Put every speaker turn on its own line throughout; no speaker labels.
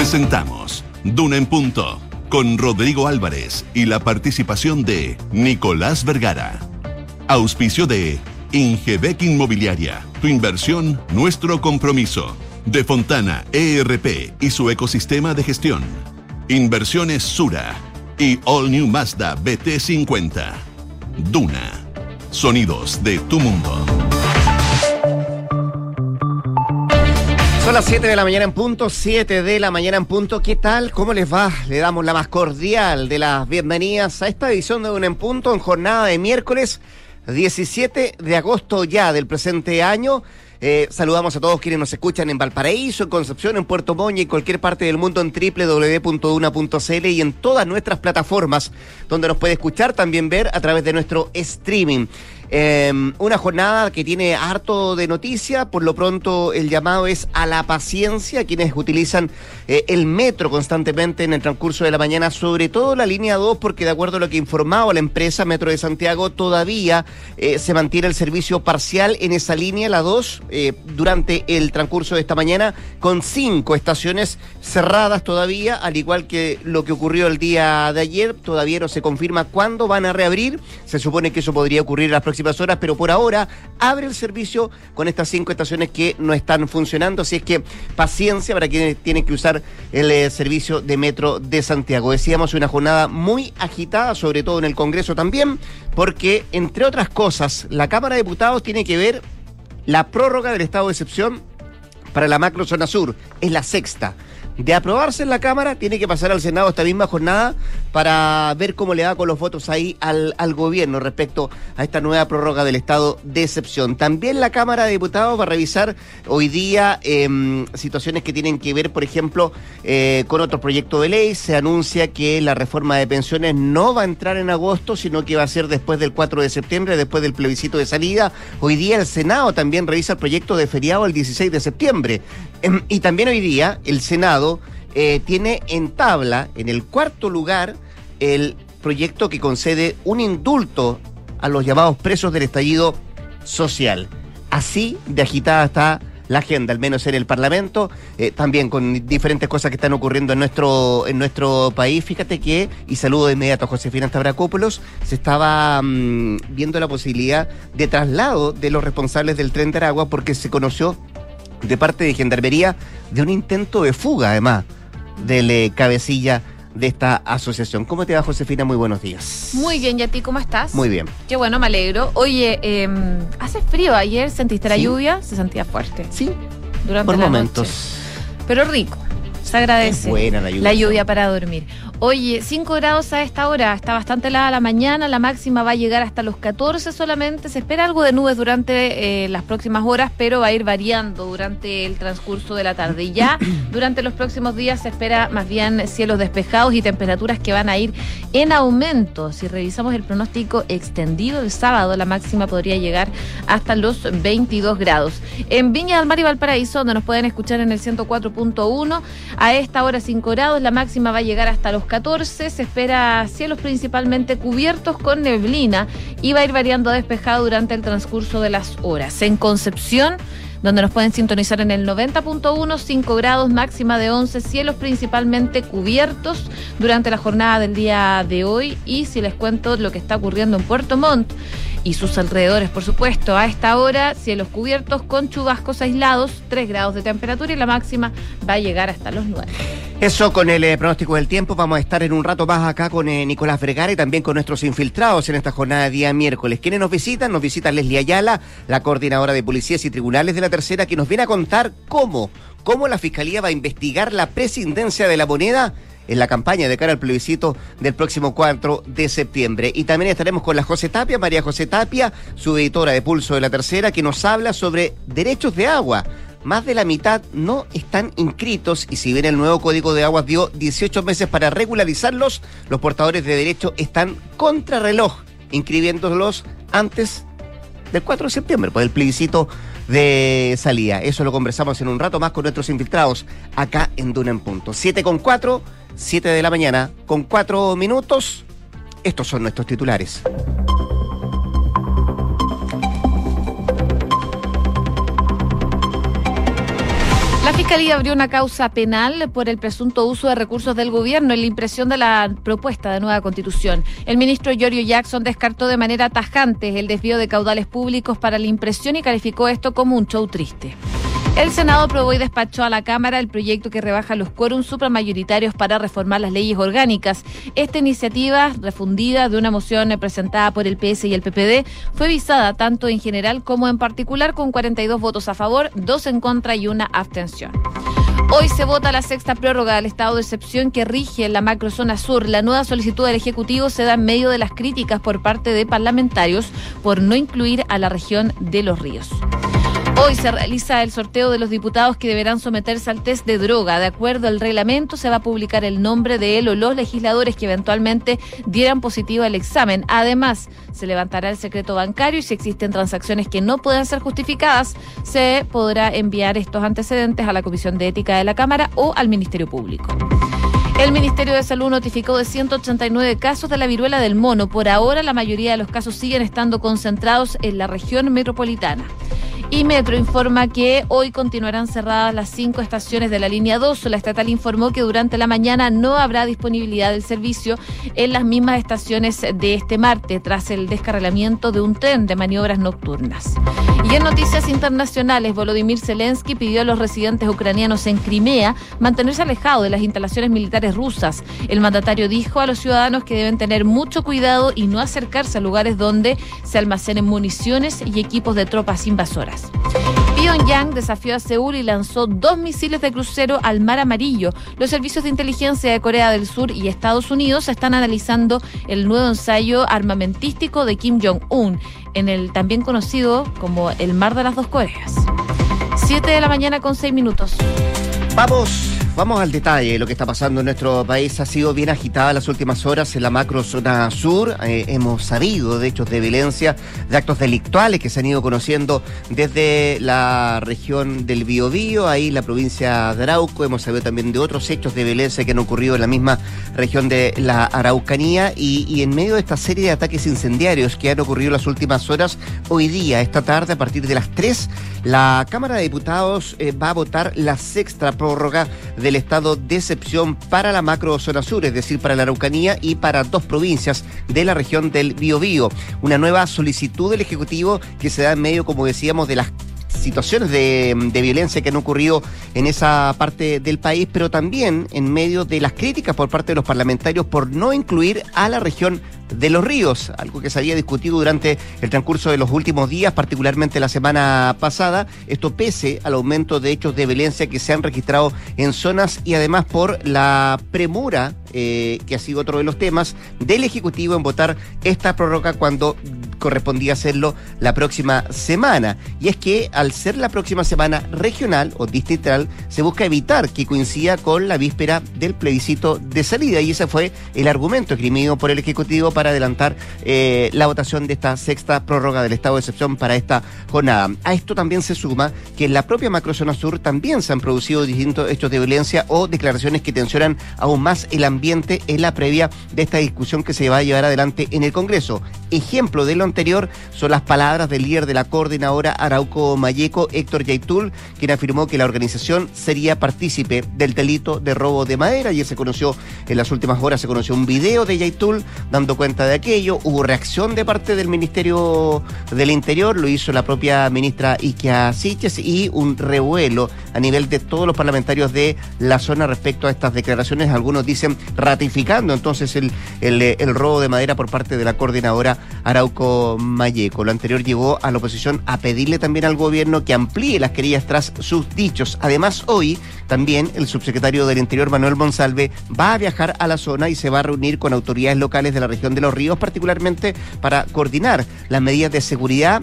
Presentamos Duna en Punto con Rodrigo Álvarez y la participación de Nicolás Vergara. Auspicio de Ingebec Inmobiliaria. Tu inversión, nuestro compromiso. De Fontana ERP y su ecosistema de gestión. Inversiones Sura y All New Mazda BT50. Duna. Sonidos de tu mundo.
Las 7 de la mañana en punto, 7 de la mañana en punto. ¿Qué tal? ¿Cómo les va? Le damos la más cordial de las bienvenidas a esta edición de Un en Punto en jornada de miércoles 17 de agosto ya del presente año. Eh, saludamos a todos quienes nos escuchan en Valparaíso, en Concepción, en Puerto Montt y en cualquier parte del mundo en www.una.cl y en todas nuestras plataformas donde nos puede escuchar, también ver a través de nuestro streaming. Em, una jornada que tiene harto de noticia, por lo pronto el llamado es a la paciencia, quienes utilizan eh, el metro constantemente en el transcurso de la mañana, sobre todo la línea 2, porque de acuerdo a lo que informaba la empresa Metro de Santiago, todavía eh, se mantiene el servicio parcial en esa línea, la 2, eh, durante el transcurso de esta mañana, con cinco estaciones cerradas todavía, al igual que lo que ocurrió el día de ayer, todavía no se confirma cuándo van a reabrir, se supone que eso podría ocurrir en las próximas horas, pero por ahora abre el servicio con estas cinco estaciones que no están funcionando, así es que paciencia para quienes tienen que usar el eh, servicio de metro de Santiago. Decíamos una jornada muy agitada, sobre todo en el Congreso también, porque entre otras cosas, la Cámara de Diputados tiene que ver la prórroga del estado de excepción para la macro zona sur, es la sexta de aprobarse en la Cámara, tiene que pasar al Senado esta misma jornada para ver cómo le va con los votos ahí al, al gobierno respecto a esta nueva prórroga del estado de excepción. También la Cámara de Diputados va a revisar hoy día em, situaciones que tienen que ver, por ejemplo, eh, con otro proyecto de ley. Se anuncia que la reforma de pensiones no va a entrar en agosto, sino que va a ser después del 4 de septiembre, después del plebiscito de salida. Hoy día el Senado también revisa el proyecto de feriado el 16 de septiembre. Em, y también hoy día el Senado eh, tiene en tabla, en el cuarto lugar, el proyecto que concede un indulto a los llamados presos del estallido social. Así de agitada está la agenda, al menos en el Parlamento, eh, también con diferentes cosas que están ocurriendo en nuestro, en nuestro país. Fíjate que, y saludo de inmediato a Josefina Tabracópolos, se estaba mm, viendo la posibilidad de traslado de los responsables del tren de Aragua porque se conoció de parte de Gendarmería de un intento de fuga, además, del eh, cabecilla de esta asociación. ¿Cómo te va, Josefina? Muy buenos días.
Muy bien, ¿y a ti cómo estás?
Muy bien.
Qué bueno, me alegro. Oye, em, hace frío ayer, ¿sentiste la lluvia? Se sentía fuerte.
Sí, durante por momentos.
Pero rico. Se agradece.
buena la lluvia.
La lluvia para dormir. Oye, 5 grados a esta hora, está bastante helada la mañana, la máxima va a llegar hasta los 14 solamente, se espera algo de nubes durante eh, las próximas horas, pero va a ir variando durante el transcurso de la tarde. Y ya durante los próximos días se espera más bien cielos despejados y temperaturas que van a ir en aumento. Si revisamos el pronóstico extendido el sábado, la máxima podría llegar hasta los 22 grados. En Viña del Mar y Valparaíso, donde nos pueden escuchar en el 104.1, a esta hora 5 grados, la máxima va a llegar hasta los 14 se espera cielos principalmente cubiertos con neblina y va a ir variando despejado durante el transcurso de las horas. En Concepción, donde nos pueden sintonizar en el 90.1, 5 grados, máxima de 11, cielos principalmente cubiertos durante la jornada del día de hoy. Y si les cuento lo que está ocurriendo en Puerto Montt, y sus alrededores, por supuesto. A esta hora, cielos cubiertos con chubascos aislados, 3 grados de temperatura y la máxima va a llegar hasta los 9.
Eso con el eh, pronóstico del tiempo. Vamos a estar en un rato más acá con eh, Nicolás Vergara y también con nuestros infiltrados en esta jornada de día miércoles. ¿Quiénes nos visitan? Nos visita Leslie Ayala, la coordinadora de policías y tribunales de la tercera, que nos viene a contar cómo, cómo la Fiscalía va a investigar la presidencia de la moneda en la campaña de cara al plebiscito del próximo 4 de septiembre. Y también estaremos con la José Tapia, María José Tapia, su editora de Pulso de la Tercera, que nos habla sobre derechos de agua. Más de la mitad no están inscritos y si bien el nuevo Código de Aguas dio 18 meses para regularizarlos, los portadores de derecho están contrarreloj, inscribiéndolos antes del 4 de septiembre, por el plebiscito de salida. Eso lo conversamos en un rato más con nuestros infiltrados acá en Duna en Punto. 7 con 4 7 de la mañana, con 4 minutos. Estos son nuestros titulares.
La Fiscalía abrió una causa penal por el presunto uso de recursos del gobierno en la impresión de la propuesta de nueva constitución. El ministro Giorgio Jackson descartó de manera tajante el desvío de caudales públicos para la impresión y calificó esto como un show triste. El Senado aprobó y despachó a la Cámara el proyecto que rebaja los quórums supramayoritarios para reformar las leyes orgánicas. Esta iniciativa, refundida de una moción presentada por el PS y el PPD, fue visada tanto en general como en particular con 42 votos a favor, dos en contra y una abstención. Hoy se vota la sexta prórroga del estado de excepción que rige en la macrozona sur. La nueva solicitud del Ejecutivo se da en medio de las críticas por parte de parlamentarios por no incluir a la región de los ríos. Hoy se realiza el sorteo de los diputados que deberán someterse al test de droga. De acuerdo al reglamento, se va a publicar el nombre de él o los legisladores que eventualmente dieran positivo al examen. Además, se levantará el secreto bancario y si existen transacciones que no puedan ser justificadas, se podrá enviar estos antecedentes a la Comisión de Ética de la Cámara o al Ministerio Público. El Ministerio de Salud notificó de 189 casos de la viruela del mono. Por ahora, la mayoría de los casos siguen estando concentrados en la región metropolitana. Y Metro informa que hoy continuarán cerradas las cinco estaciones de la línea 2. La estatal informó que durante la mañana no habrá disponibilidad del servicio en las mismas estaciones de este martes, tras el descarrilamiento de un tren de maniobras nocturnas. Y en noticias internacionales, Volodymyr Zelensky pidió a los residentes ucranianos en Crimea mantenerse alejados de las instalaciones militares rusas. El mandatario dijo a los ciudadanos que deben tener mucho cuidado y no acercarse a lugares donde se almacenen municiones y equipos de tropas invasoras. Pyongyang desafió a Seúl y lanzó dos misiles de crucero al Mar Amarillo. Los servicios de inteligencia de Corea del Sur y Estados Unidos están analizando el nuevo ensayo armamentístico de Kim Jong-un, en el también conocido como el Mar de las Dos Coreas. Siete de la mañana con seis minutos.
Vamos Vamos al detalle. Lo que está pasando en nuestro país ha sido bien agitada las últimas horas en la macro zona sur. Eh, hemos sabido de hechos de violencia, de actos delictuales que se han ido conociendo desde la región del Biobío, ahí la provincia de Arauco. Hemos sabido también de otros hechos de violencia que han ocurrido en la misma región de la Araucanía. Y, en medio de esta serie de ataques incendiarios que han ocurrido las últimas horas, hoy día, esta tarde, a partir de las 3, la Cámara de Diputados eh, va a votar la sexta prórroga del estado de excepción para la macro zona sur, es decir, para la Araucanía y para dos provincias de la región del Biobío. Una nueva solicitud del Ejecutivo que se da en medio, como decíamos, de las situaciones de, de, violencia que han ocurrido en esa parte del país, pero también en medio de las críticas por parte de los parlamentarios por no incluir a la región de los ríos, algo que se había discutido durante el transcurso de los últimos días, particularmente la semana pasada, esto pese al aumento de hechos de violencia que se han registrado en zonas y además por la premura, eh, que ha sido otro de los temas, del Ejecutivo en votar esta prórroga cuando correspondía hacerlo la próxima semana. Y es que al ser la próxima semana regional o distrital, se busca evitar que coincida con la víspera del plebiscito de salida. Y ese fue el argumento esgrimido por el Ejecutivo adelantar eh, la votación de esta sexta prórroga del estado de excepción para esta jornada. A esto también se suma que en la propia macrozona sur también se han producido distintos hechos de violencia o declaraciones que tensionan aún más el ambiente en la previa de esta discusión que se va a llevar adelante en el Congreso. Ejemplo de lo anterior son las palabras del líder de la coordinadora Arauco Mayeco, Héctor Yaitul, quien afirmó que la organización sería partícipe del delito de robo de madera. Ayer se conoció, en las últimas horas se conoció un video de Yaitul dando cuenta de aquello. Hubo reacción de parte del Ministerio del Interior, lo hizo la propia ministra Ikia Siches y un revuelo a nivel de todos los parlamentarios de la zona respecto a estas declaraciones. Algunos dicen ratificando entonces el, el, robo de madera por parte de la coordinadora Arauco Mayeco. Lo anterior llevó a la oposición a pedirle también al gobierno que amplíe las querillas tras sus dichos. Además, hoy también el subsecretario del Interior, Manuel Monsalve, va a viajar a la zona y se va a reunir con autoridades locales de la región de los ríos, particularmente para coordinar las medidas de seguridad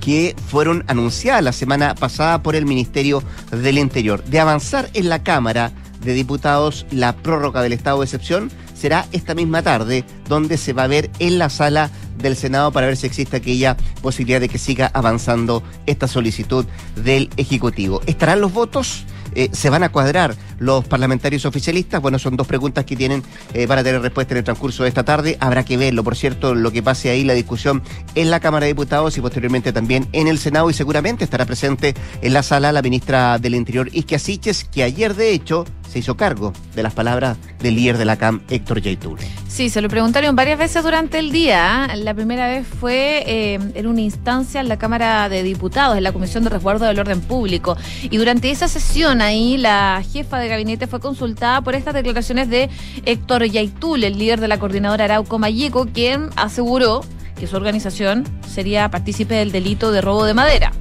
que fueron anunciadas la semana pasada por el Ministerio del Interior. De avanzar en la Cámara de Diputados la prórroga del estado de excepción, será esta misma tarde, donde se va a ver en la sala del Senado para ver si existe aquella posibilidad de que siga avanzando esta solicitud del Ejecutivo. ¿Estarán los votos? Eh, se van a cuadrar los parlamentarios oficialistas? Bueno, son dos preguntas que tienen eh, para tener respuesta en el transcurso de esta tarde. Habrá que verlo, por cierto, lo que pase ahí, la discusión en la Cámara de Diputados y posteriormente también en el Senado y seguramente estará presente en la sala la ministra del Interior, Isquia Siches, que ayer de hecho se hizo cargo de las palabras del líder de la CAM, Héctor Yaitul.
Sí, se lo preguntaron varias veces durante el día. La primera vez fue eh, en una instancia en la Cámara de Diputados, en la Comisión de Resguardo del Orden Público. Y durante esa sesión ahí, la jefa de gabinete fue consultada por estas declaraciones de Héctor Yaitul, el líder de la coordinadora Arauco Mayeco, quien aseguró que su organización sería partícipe del delito de robo de madera.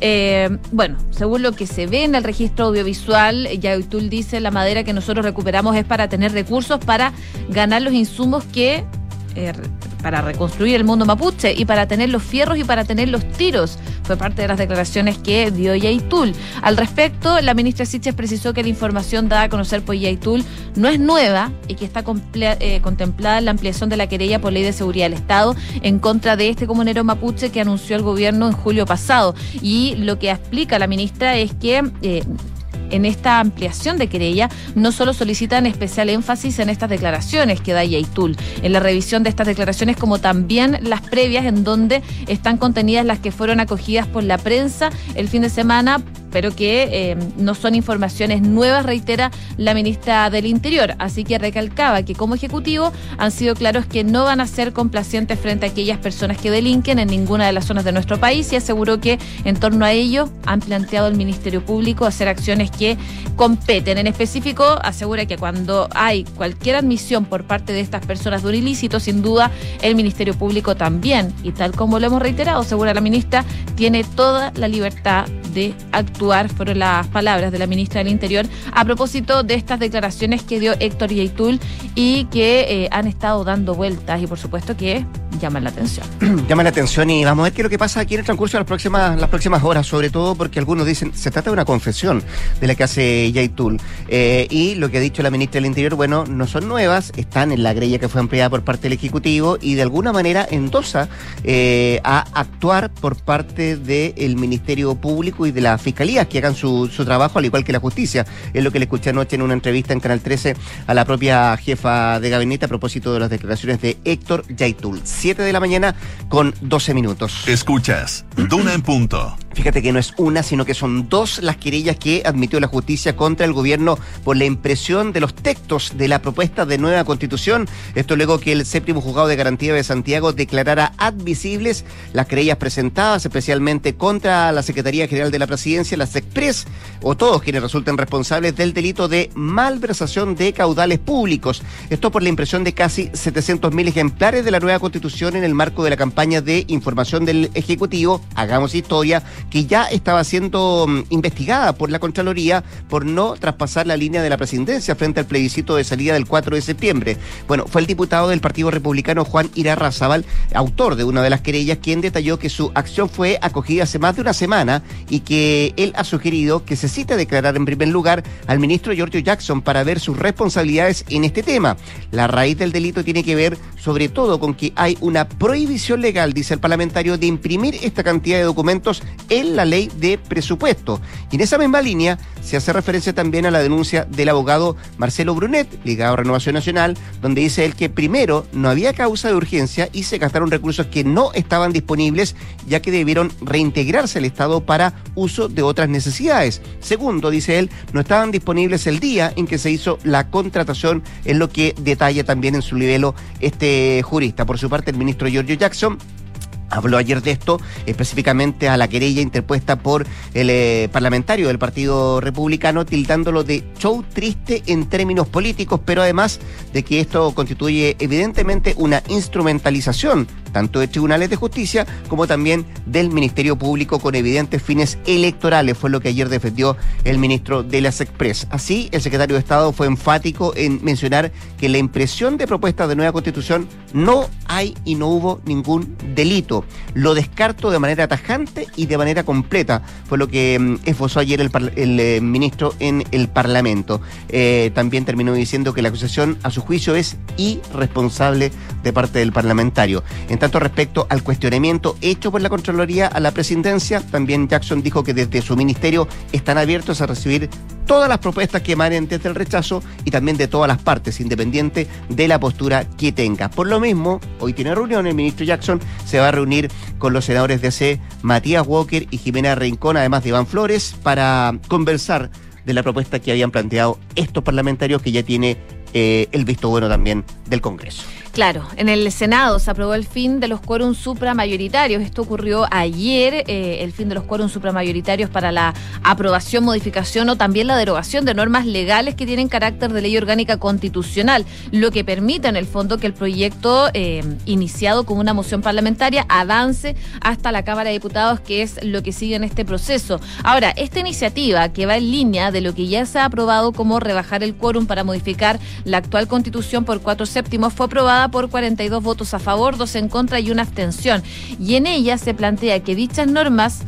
Eh, bueno, según lo que se ve en el registro audiovisual, Yaitul dice la madera que nosotros recuperamos es para tener recursos para ganar los insumos que eh, para reconstruir el mundo mapuche y para tener los fierros y para tener los tiros. Fue parte de las declaraciones que dio Yaitul. Al respecto, la ministra Siches precisó que la información dada a conocer por Yaitul no es nueva y que está eh, contemplada la ampliación de la querella por ley de seguridad del Estado en contra de este comunero mapuche que anunció el gobierno en julio pasado. Y lo que explica la ministra es que eh, en esta ampliación de querella no solo solicitan especial énfasis en estas declaraciones que da Yaitul, en la revisión de estas declaraciones como también las previas en donde están contenidas las que fueron acogidas por la prensa el fin de semana pero que eh, no son informaciones nuevas, reitera la ministra del Interior. Así que recalcaba que como Ejecutivo han sido claros que no van a ser complacientes frente a aquellas personas que delinquen en ninguna de las zonas de nuestro país y aseguró que en torno a ello han planteado el Ministerio Público hacer acciones que competen. En específico, asegura que cuando hay cualquier admisión por parte de estas personas de un ilícito, sin duda el Ministerio Público también, y tal como lo hemos reiterado, asegura la ministra, tiene toda la libertad de actuar, fueron las palabras de la ministra del Interior a propósito de estas declaraciones que dio Héctor Yaitul y que eh, han estado dando vueltas y por supuesto que llaman la atención.
llaman la atención y vamos a ver qué es lo que pasa aquí en el transcurso de las próximas, las próximas horas, sobre todo porque algunos dicen se trata de una confesión de la que hace Yaitul. Eh, y lo que ha dicho la ministra del Interior, bueno, no son nuevas, están en la grella que fue ampliada por parte del Ejecutivo y de alguna manera endosa eh, a actuar por parte del Ministerio Público y de la Fiscalía que hagan su, su trabajo, al igual que la justicia. Es lo que le escuché anoche en una entrevista en Canal 13 a la propia jefa de gabinete a propósito de las declaraciones de Héctor Yaitul. 7 de la mañana con 12 minutos.
Escuchas, Duna en punto.
Fíjate que no es una, sino que son dos las querellas que admitió la justicia contra el gobierno por la impresión de los textos de la propuesta de nueva constitución. Esto luego que el séptimo juzgado de garantía de Santiago declarara admisibles las querellas presentadas, especialmente contra la Secretaría General de la Presidencia, las Express, o todos quienes resulten responsables del delito de malversación de caudales públicos. Esto por la impresión de casi 700.000 ejemplares de la nueva constitución en el marco de la campaña de información del Ejecutivo, Hagamos Historia, que ya estaba siendo mm, investigada por la Contraloría por no traspasar la línea de la presidencia frente al plebiscito de salida del 4 de septiembre. Bueno, fue el diputado del Partido Republicano Juan Irarrázaval, autor de una de las querellas, quien detalló que su acción fue acogida hace más de una semana y que él ha sugerido que se cite a declarar en primer lugar al ministro Giorgio Jackson para ver sus responsabilidades en este tema. La raíz del delito tiene que ver sobre todo con que hay una prohibición legal, dice el parlamentario, de imprimir esta cantidad de documentos en la ley de presupuesto. Y en esa misma línea se hace referencia también a la denuncia del abogado Marcelo Brunet, ligado a Renovación Nacional, donde dice él que primero no había causa de urgencia y se gastaron recursos que no estaban disponibles, ya que debieron reintegrarse al Estado para uso de otras necesidades. Segundo, dice él, no estaban disponibles el día en que se hizo la contratación, es lo que detalla también en su libelo este jurista. Por su parte, el ministro Giorgio Jackson Habló ayer de esto, específicamente a la querella interpuesta por el eh, parlamentario del Partido Republicano, tildándolo de show triste en términos políticos, pero además de que esto constituye evidentemente una instrumentalización tanto de tribunales de justicia como también del Ministerio Público con evidentes fines electorales, fue lo que ayer defendió el ministro de las Express. Así, el secretario de Estado fue enfático en mencionar que la impresión de propuestas de nueva constitución no hay y no hubo ningún delito. Lo descarto de manera tajante y de manera completa, fue lo que mm, esbozó ayer el, eh, ministro en el Parlamento. Eh, también terminó diciendo que la acusación, a su juicio, es irresponsable de parte del parlamentario. En tanto, respecto al cuestionamiento hecho por la Contraloría a la presidencia, también Jackson dijo que desde su ministerio están abiertos a recibir todas las propuestas que emanen desde el rechazo y también de todas las partes, independiente de la postura que tenga. Por lo mismo, hoy tiene reunión, el ministro Jackson se va a reunir con los senadores de C, Matías Walker y Jimena Rincón, además de Iván Flores, para conversar de la propuesta que habían planteado estos parlamentarios que ya tiene eh, el visto bueno también del Congreso.
Claro, en el Senado se aprobó el fin de los quórums supramayoritarios. Esto ocurrió ayer, eh, el fin de los quórums supramayoritarios para la aprobación, modificación o también la derogación de normas legales que tienen carácter de ley orgánica constitucional, lo que permite en el fondo que el proyecto eh, iniciado con una moción parlamentaria avance hasta la Cámara de Diputados, que es lo que sigue en este proceso. Ahora, esta iniciativa que va en línea de lo que ya se ha aprobado como rebajar el quórum para modificar la actual constitución por cuatro séptimos fue aprobada por 42 votos a favor, dos en contra y una abstención. Y en ella se plantea que dichas normas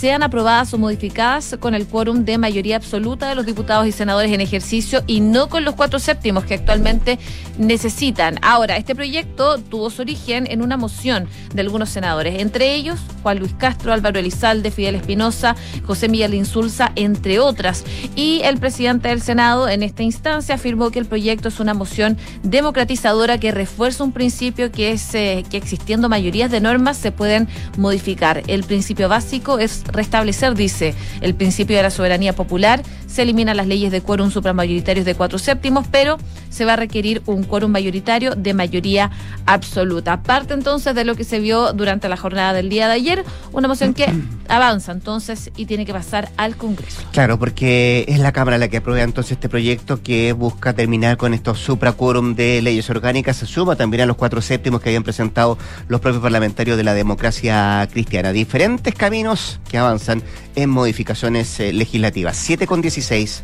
sean aprobadas o modificadas con el quórum de mayoría absoluta de los diputados y senadores en ejercicio y no con los cuatro séptimos que actualmente necesitan. Ahora, este proyecto tuvo su origen en una moción de algunos senadores, entre ellos Juan Luis Castro, Álvaro Elizalde, Fidel Espinosa, José Miguel Insulza, entre otras. Y el presidente del Senado en esta instancia afirmó que el proyecto es una moción democratizadora que refuerza un principio que es eh, que existiendo mayorías de normas se pueden modificar. El principio básico es restablecer, dice, el principio de la soberanía popular, se eliminan las leyes de quórum supramayoritarios de cuatro séptimos, pero se va a requerir un quórum mayoritario de mayoría absoluta. Aparte entonces de lo que se vio durante la jornada del día de ayer, una moción que avanza entonces y tiene que pasar al Congreso.
Claro, porque es la Cámara la que aprueba entonces este proyecto que busca terminar con estos supraquórum de leyes orgánicas. Se suma también a los cuatro séptimos que habían presentado los propios parlamentarios de la democracia cristiana. Diferentes caminos que avanzan en modificaciones eh, legislativas. 7 con 16.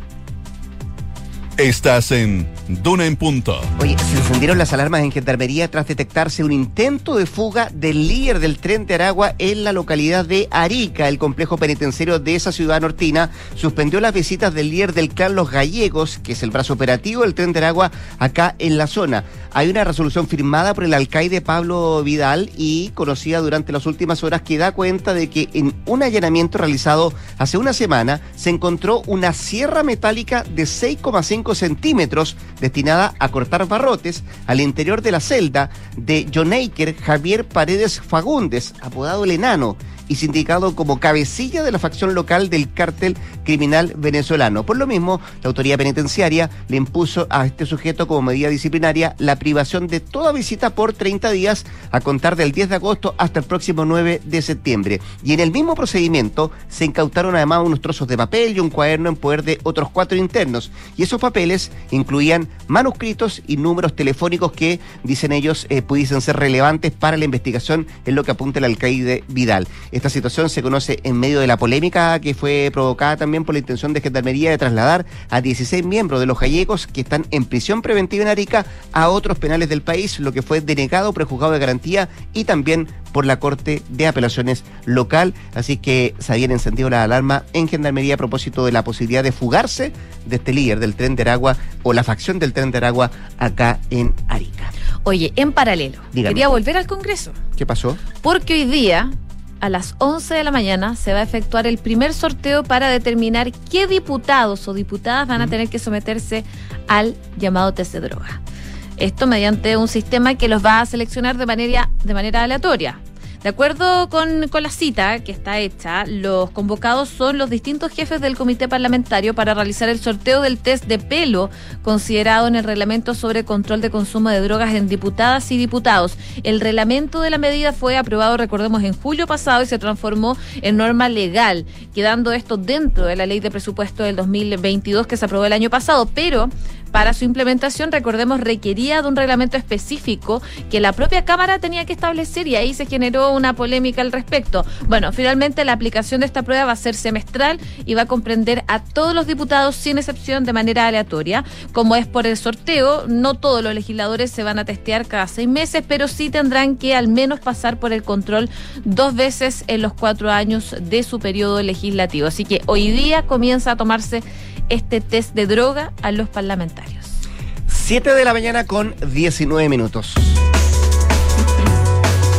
Estás en Duna en Punto.
Oye, se encendieron las alarmas en Gendarmería tras detectarse un intento de fuga del líder del tren de Aragua en la localidad de Arica. El complejo penitenciario de esa ciudad nortina suspendió las visitas del líder del clan Los Gallegos, que es el brazo operativo del tren de Aragua acá en la zona. Hay una resolución firmada por el alcaide Pablo Vidal y conocida durante las últimas horas que da cuenta de que en un allanamiento realizado hace una semana se encontró una sierra metálica de 6,5 centímetros destinada a cortar barrotes al interior de la celda de John Aker Javier Paredes Fagundes, apodado el Enano y sindicado como cabecilla de la facción local del cártel criminal venezolano. Por lo mismo, la autoridad penitenciaria le impuso a este sujeto como medida disciplinaria la privación de toda visita por 30 días a contar del 10 de agosto hasta el próximo 9 de septiembre. Y en el mismo procedimiento se incautaron además unos trozos de papel y un cuaderno en poder de otros cuatro internos. Y esos papeles incluían manuscritos y números telefónicos que, dicen ellos, eh, pudiesen ser relevantes para la investigación en lo que apunta el alcaide Vidal. Esta situación se conoce en medio de la polémica que fue provocada también por la intención de Gendarmería de trasladar a 16 miembros de los gallegos que están en prisión preventiva en Arica a otros penales del país, lo que fue denegado por el juzgado de garantía y también por la Corte de Apelaciones local. Así que se habían encendido la alarma en Gendarmería a propósito de la posibilidad de fugarse de este líder del tren de Aragua o la facción del tren de Aragua acá en Arica.
Oye, en paralelo, quería volver al Congreso.
¿Qué pasó?
Porque hoy día a las 11 de la mañana se va a efectuar el primer sorteo para determinar qué diputados o diputadas van a tener que someterse al llamado test de droga. Esto mediante un sistema que los va a seleccionar de manera, de manera aleatoria. De acuerdo con, con, la cita que está hecha, los convocados son los distintos jefes del comité parlamentario para realizar el sorteo del test de pelo considerado en el reglamento sobre control de consumo de drogas en diputadas y diputados. El reglamento de la medida fue aprobado, recordemos, en julio pasado y se transformó en norma legal, quedando esto dentro de la ley de presupuesto del 2022 que se aprobó el año pasado, pero para su implementación, recordemos, requería de un reglamento específico que la propia Cámara tenía que establecer y ahí se generó una polémica al respecto. Bueno, finalmente la aplicación de esta prueba va a ser semestral y va a comprender a todos los diputados sin excepción de manera aleatoria. Como es por el sorteo, no todos los legisladores se van a testear cada seis meses, pero sí tendrán que al menos pasar por el control dos veces en los cuatro años de su periodo legislativo. Así que hoy día comienza a tomarse este test de droga a los parlamentarios.
7 de la mañana con 19 minutos.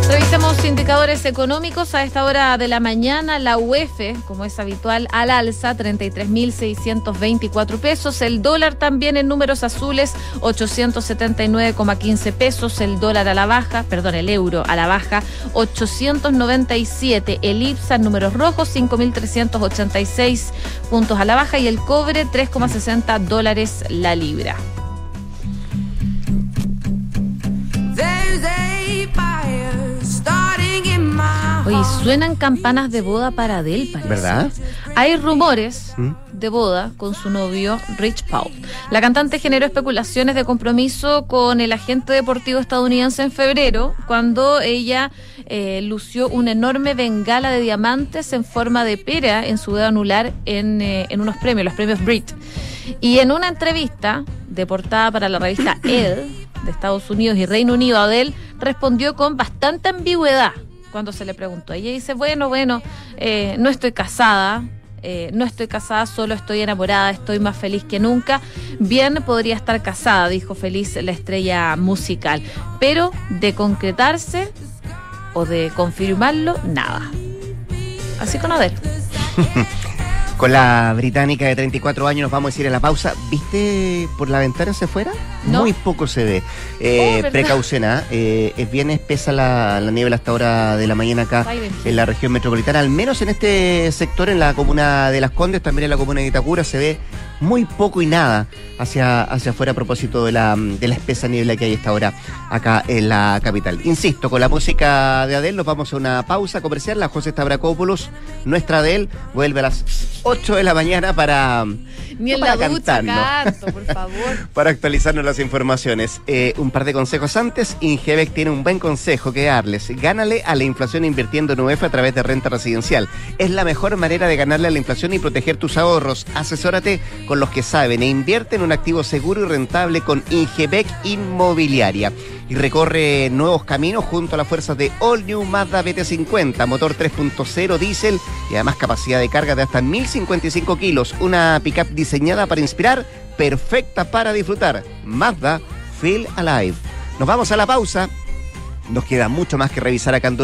Revisemos indicadores económicos a esta hora de la mañana. La UEF, como es habitual, al alza, 33.624 pesos. El dólar también en números azules, 879,15 pesos. El dólar a la baja, perdón, el euro a la baja, 897. El IPSA en números rojos, 5.386 puntos a la baja. Y el cobre, 3,60 dólares la libra. Oye, suenan campanas de boda para Adele, parece.
¿Verdad?
Hay rumores
¿Mm?
de boda con su novio Rich Paul. La cantante generó especulaciones de compromiso con el agente deportivo estadounidense en febrero, cuando ella eh, lució una enorme bengala de diamantes en forma de pera en su dedo anular en, eh, en unos premios, los premios Brit. Y en una entrevista de portada para la revista Elle de Estados Unidos y Reino Unido, Adele respondió con bastante ambigüedad cuando se le preguntó. Ella dice, bueno, bueno, eh, no estoy casada, eh, no estoy casada, solo estoy enamorada, estoy más feliz que nunca. Bien podría estar casada, dijo feliz la estrella musical, pero de concretarse o de confirmarlo, nada. Así con Adele.
Con la británica de 34 años nos vamos a ir a la pausa. ¿Viste por la ventana hacia afuera?
No.
Muy poco se ve. Eh,
Oh,
¿ah? Eh, es bien espesa la, la niebla hasta hora de la mañana acá en la región metropolitana. Al menos en este sector, en la comuna de Las Condes, también en la comuna de Itacura, se ve muy poco y nada hacia, hacia afuera a propósito de la, de la espesa niebla que hay esta hora acá en la capital. Insisto, con la música de Adele nos vamos a una pausa comercial. La José Stavrakopoulos, nuestra Adele, vuelve a las 8 de la mañana para,
Ni en
no
la
para
ducha
cantarnos.
canto, por favor.
para actualizarnos las informaciones. Eh, un par de consejos antes. Ingebec tiene un buen consejo que darles. Gánale a la inflación invirtiendo en UEF a través de renta residencial. Es la mejor manera de ganarle a la inflación y proteger tus ahorros. Asesórate con los que saben e invierte en un activo seguro y rentable con Ingebec Inmobiliaria. Y recorre nuevos caminos junto a las fuerzas de All New Mazda BT50, motor 3.0 diésel y además capacidad de carga de hasta 1055 kilos. Una pickup diseñada para inspirar, perfecta para disfrutar. Mazda Feel Alive. Nos vamos a la pausa. Nos queda mucho más que revisar acá en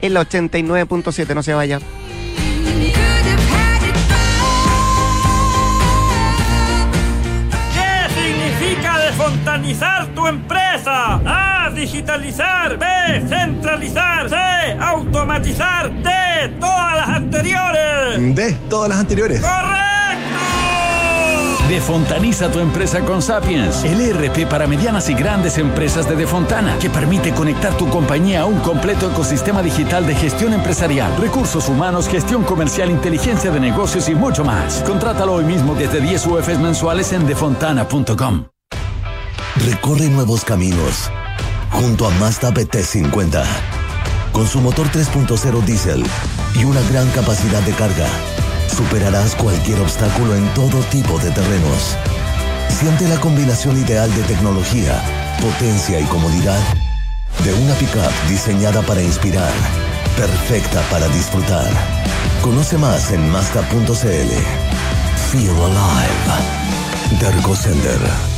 en la 89.7. No se vaya.
Desfontanizar tu empresa? A. Digitalizar. B. Centralizar. C. Automatizar. D. Todas las anteriores.
De todas las anteriores.
¡Correcto!
Defontaniza tu empresa con Sapiens, el ERP para medianas y grandes empresas de Defontana, que permite conectar tu compañía a un completo ecosistema digital de gestión empresarial, recursos humanos, gestión comercial, inteligencia de negocios y mucho más. Contrátalo hoy mismo desde 10 UFs mensuales en defontana.com.
Recorre nuevos caminos junto a Mazda BT50. Con su motor 3.0 diésel y una gran capacidad de carga, superarás cualquier obstáculo en todo tipo de terrenos. Siente la combinación ideal de tecnología, potencia y comodidad de una pickup diseñada para inspirar, perfecta para disfrutar. Conoce más en Mazda.cl. Feel alive. Dergo Sender.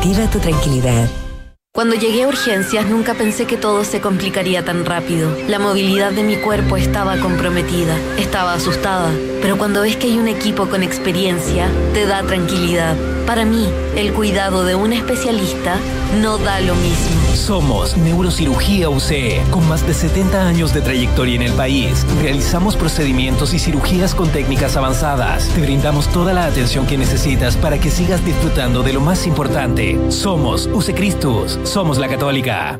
tu tranquilidad.
Cuando llegué a urgencias nunca pensé que todo se complicaría tan rápido. La movilidad de mi cuerpo estaba comprometida, estaba asustada, pero cuando ves que hay un equipo con experiencia, te da tranquilidad. Para mí, el cuidado de un especialista no da lo mismo.
Somos Neurocirugía UCE, con más de 70 años de trayectoria en el país. Realizamos procedimientos y cirugías con técnicas avanzadas. Te brindamos toda la atención que necesitas para que sigas disfrutando de lo más importante. Somos UCE somos la católica.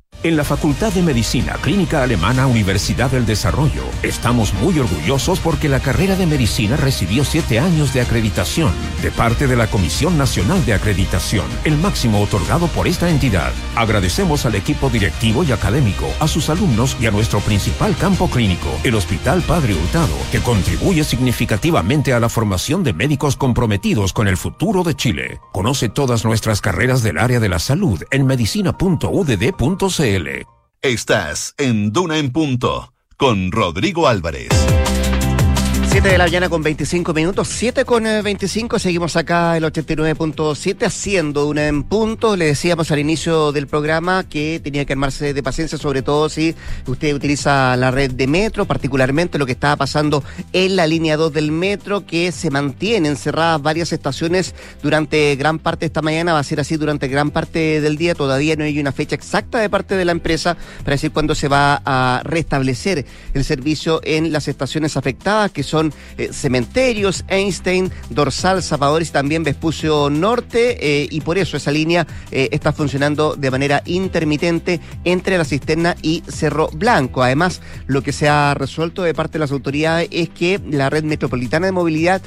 En la Facultad de Medicina Clínica Alemana Universidad del Desarrollo estamos muy orgullosos porque la carrera de medicina recibió siete años de acreditación de parte de la Comisión Nacional de Acreditación, el máximo otorgado por esta entidad. Agradecemos al equipo directivo y académico, a sus alumnos y a nuestro principal campo clínico, el Hospital Padre Hurtado, que contribuye significativamente a la formación de médicos comprometidos con el futuro de Chile. Conoce todas nuestras carreras del área de la salud en medicina.udd.cl.
Estás en Duna en Punto con Rodrigo Álvarez.
7 de la mañana con 25 minutos, 7 con 25, eh, seguimos acá el 89.7 haciendo una en punto. Le decíamos al inicio del programa que tenía que armarse de paciencia, sobre todo si usted utiliza la red de metro, particularmente lo que estaba pasando en la línea 2 del metro, que se mantienen cerradas varias estaciones durante gran parte de esta mañana, va a ser así durante gran parte del día. Todavía no hay una fecha exacta de parte de la empresa para decir cuándo se va a restablecer el servicio en las estaciones afectadas, que son eh, cementerios, Einstein, Dorsal, Zapadores y también Vespucio Norte, eh, y por eso esa línea eh, está funcionando de manera intermitente entre la cisterna y Cerro Blanco. Además, lo que se ha resuelto de parte de las autoridades es que la red metropolitana de movilidad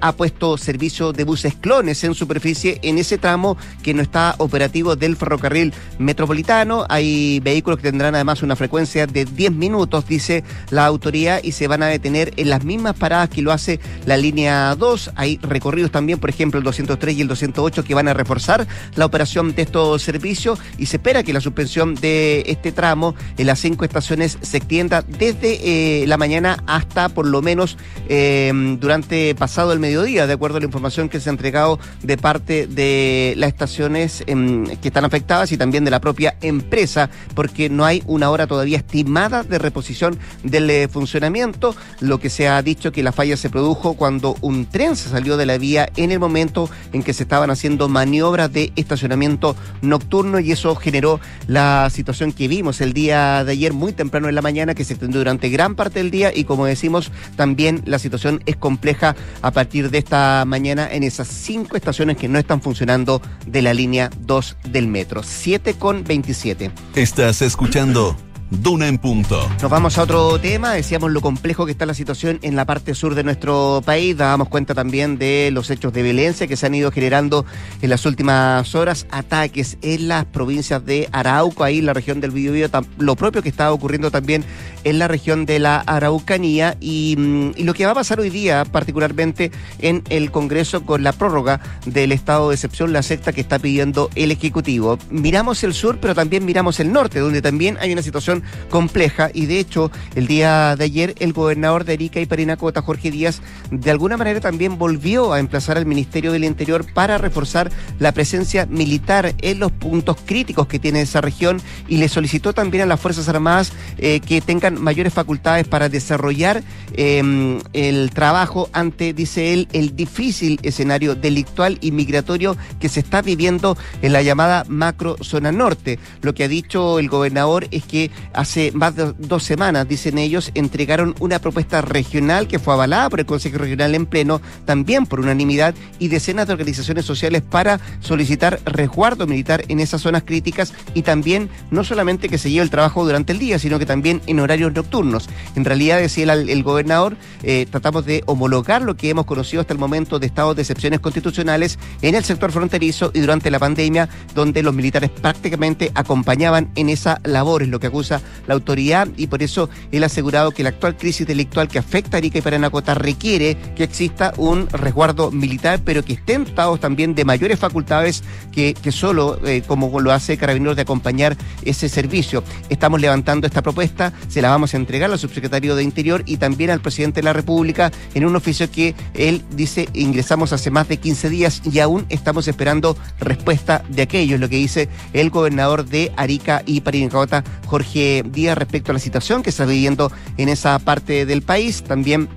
ha puesto servicio de buses clones en superficie en ese tramo que no está operativo del ferrocarril metropolitano. Hay vehículos que tendrán además una frecuencia de 10 minutos, dice la autoridad, y se van a detener en las mismas paradas que lo hace la línea 2. Hay recorridos también, por ejemplo, el 203 y el 208 que van a reforzar la operación de estos servicios y se espera que la suspensión de este tramo en las cinco estaciones se extienda desde eh, la mañana hasta por lo menos em, durante pasado el mediodía, de acuerdo a la información que se ha entregado de parte de las estaciones em, que están afectadas y también de la propia empresa, porque no hay una hora todavía estimada de reposición del eh, funcionamiento. Lo que se ha dicho que la falla se produjo cuando un tren se salió de la vía en el momento en que se estaban haciendo maniobras de estacionamiento nocturno y eso generó la situación que vimos el día de ayer muy temprano en la mañana que se extendió durante gran parte del día y como decimos también la situación es compleja a partir de esta mañana en esas cinco estaciones que no están funcionando de la línea 2 del metro. 7 con 27.
Estás escuchando Duna en punto.
Nos vamos a otro tema. Decíamos lo complejo que está la situación en la parte sur de nuestro país. Dábamos cuenta también de los hechos de violencia que se han ido generando en las últimas horas. Ataques en las provincias de Arauco, ahí en la región del Biobío. Lo propio que está ocurriendo también en la región de la Araucanía. Mm, y, lo que va a pasar hoy día, particularmente en el Congreso, con la prórroga del estado de excepción, la secta que está pidiendo el Ejecutivo. Miramos el sur, pero también miramos el norte, donde también hay una situación compleja y de hecho el día de ayer el gobernador de Arica y Parinacota, Jorge Díaz, de alguna manera también volvió a emplazar al Ministerio del Interior para reforzar la presencia militar en los puntos críticos que tiene esa región y le solicitó también a las Fuerzas Armadas eh, que tengan mayores facultades para desarrollar em, el trabajo ante, dice él, el difícil escenario delictual y migratorio que se está viviendo en la llamada macro zona norte. Lo que ha dicho el gobernador es que hace más de dos semanas, dicen ellos, entregaron una propuesta regional que fue avalada por el Consejo Regional en pleno, también por unanimidad, y decenas de organizaciones sociales para solicitar resguardo militar en esas zonas críticas y también no solamente que se lleve el trabajo durante el día, sino que también en horarios nocturnos. En realidad, decía el, gobernador, eh, tratamos de homologar lo que hemos conocido hasta el momento de estados de excepciones constitucionales en el sector fronterizo y durante la pandemia, donde los militares prácticamente acompañaban en esa labor, es lo que acusa la autoridad y por eso él ha asegurado que la actual crisis delictual que afecta a Arica y Paranacota requiere que exista un resguardo militar, pero que estén dotados también de mayores facultades que, solo, eh, como lo hace Carabineros, de acompañar ese servicio. Estamos levantando esta propuesta, se la vamos a entregar al subsecretario de Interior y también al presidente de la República en un oficio que él dice ingresamos hace más de 15 días y aún estamos esperando respuesta de aquello, es lo que dice el gobernador de Arica y Parinacota, Jorge que día respecto a la situación que está viviendo en esa parte del país. También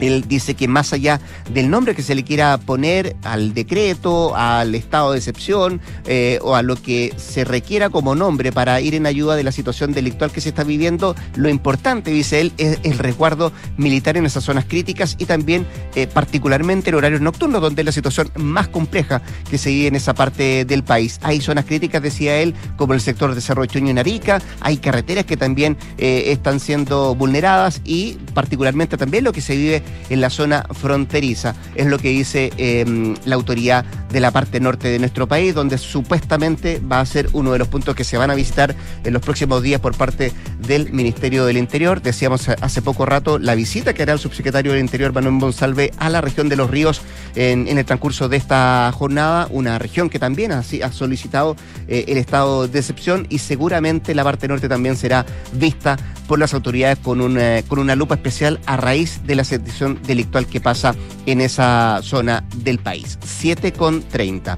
él dice que más allá del nombre que se le quiera poner al decreto, al estado de excepción eh, o a lo que se requiera como nombre para ir en ayuda de la situación delictual que se está viviendo, lo importante, dice él, es el resguardo militar en esas zonas críticas y también eh, particularmente en horarios nocturnos, donde es la situación más compleja que se vive en esa parte del país. Hay zonas críticas, decía él, como el sector de Cerro Chuño en Arica, hay carreteras que también eh, están siendo vulneradas y particularmente también lo que se vive en la zona fronteriza. Es lo que dice em, la autoridad de la parte norte de nuestro país, donde supuestamente va a ser uno de los puntos que se van a visitar en los próximos días por parte del Ministerio del Interior. Decíamos hace poco rato la visita que hará el subsecretario del Interior, Manuel Monsalve, a la región de los ríos en, el transcurso de esta jornada, una región que también ha, ha solicitado eh, el estado de excepción y seguramente la parte norte también será vista por las autoridades con, un, eh, con una lupa especial a raíz de la situación delictual que pasa en esa zona del país. 7 con 30.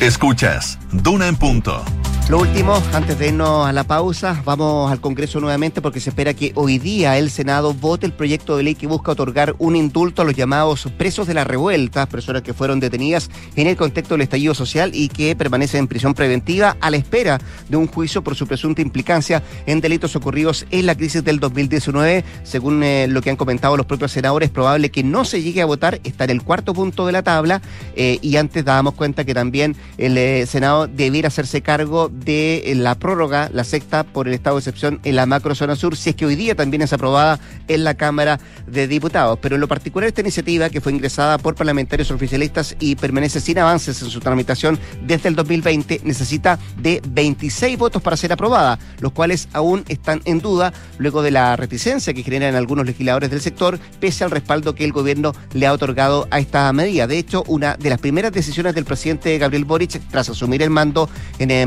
Escuchas, Duna en punto.
Lo último, antes de irnos a la pausa, vamos al Congreso nuevamente porque se espera que hoy día el Senado vote el proyecto de ley que busca otorgar un indulto a los llamados presos de la revuelta, personas que fueron detenidas en el contexto del estallido social y que permanecen en prisión preventiva a la espera de un juicio por su presunta implicancia en delitos ocurridos en la crisis del 2019. Según eh, lo que han comentado los propios senadores, es probable que no se llegue a votar, está en el cuarto punto de la tabla eh, y antes dábamos cuenta que también el eh, Senado debiera hacerse cargo de la prórroga, la sexta, por el estado de excepción en la macrozona sur, si es que hoy día también es aprobada en la Cámara de Diputados. Pero en lo particular esta iniciativa, que fue ingresada por parlamentarios oficialistas y permanece sin avances en su tramitación desde el 2020, necesita de 26 votos para ser aprobada, los cuales aún están en duda luego de la reticencia que generan algunos legisladores del sector, pese al respaldo que el gobierno le ha otorgado a esta medida. De hecho, una de las primeras decisiones del presidente Gabriel Boric tras asumir el mando en eh,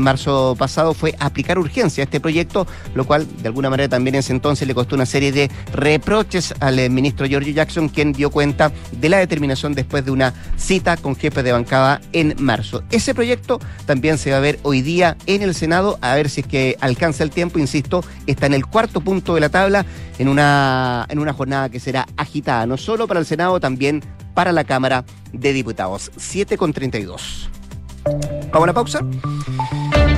pasado fue aplicar urgencia a este proyecto, lo cual de alguna manera también en ese entonces le costó una serie de reproches al eh, ministro Giorgio Jackson, quien dio cuenta de la determinación después de una cita con jefe de bancada en marzo. Ese proyecto también se va a ver hoy día en el Senado, a ver si es que alcanza el tiempo, insisto, está en el cuarto punto de la tabla, en una, en una jornada que será agitada, no solo para el Senado, también para la Cámara de Diputados. 7 con 32. ¿Vamos a una pausa?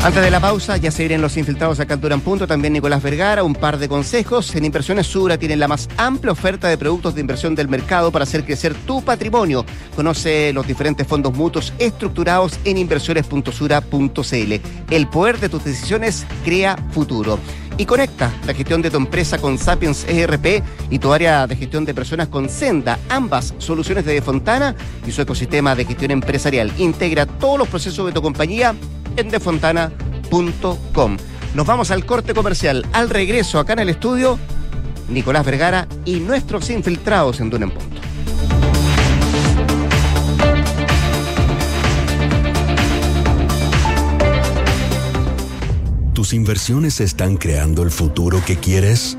Antes de la pausa, ya se vienen los infiltrados acá en Punto, también Nicolás Vergara, un par de consejos. En Inversiones Sura tienen la más amplia oferta de productos de inversión del mercado para hacer crecer tu patrimonio. Conoce los diferentes fondos mutuos estructurados en inversiones.sura.cl. El poder de tus decisiones crea futuro y conecta la gestión de tu empresa con Sapiens ERP y tu área de gestión de personas con Senda, ambas soluciones de Defontana y su ecosistema de gestión empresarial. Integra todos los procesos de tu compañía en defontana.com. Nos vamos al corte comercial. Al regreso acá en el estudio, Nicolás Vergara y nuestros infiltrados en Duna en Punto.
¿Tus inversiones están creando el futuro que quieres?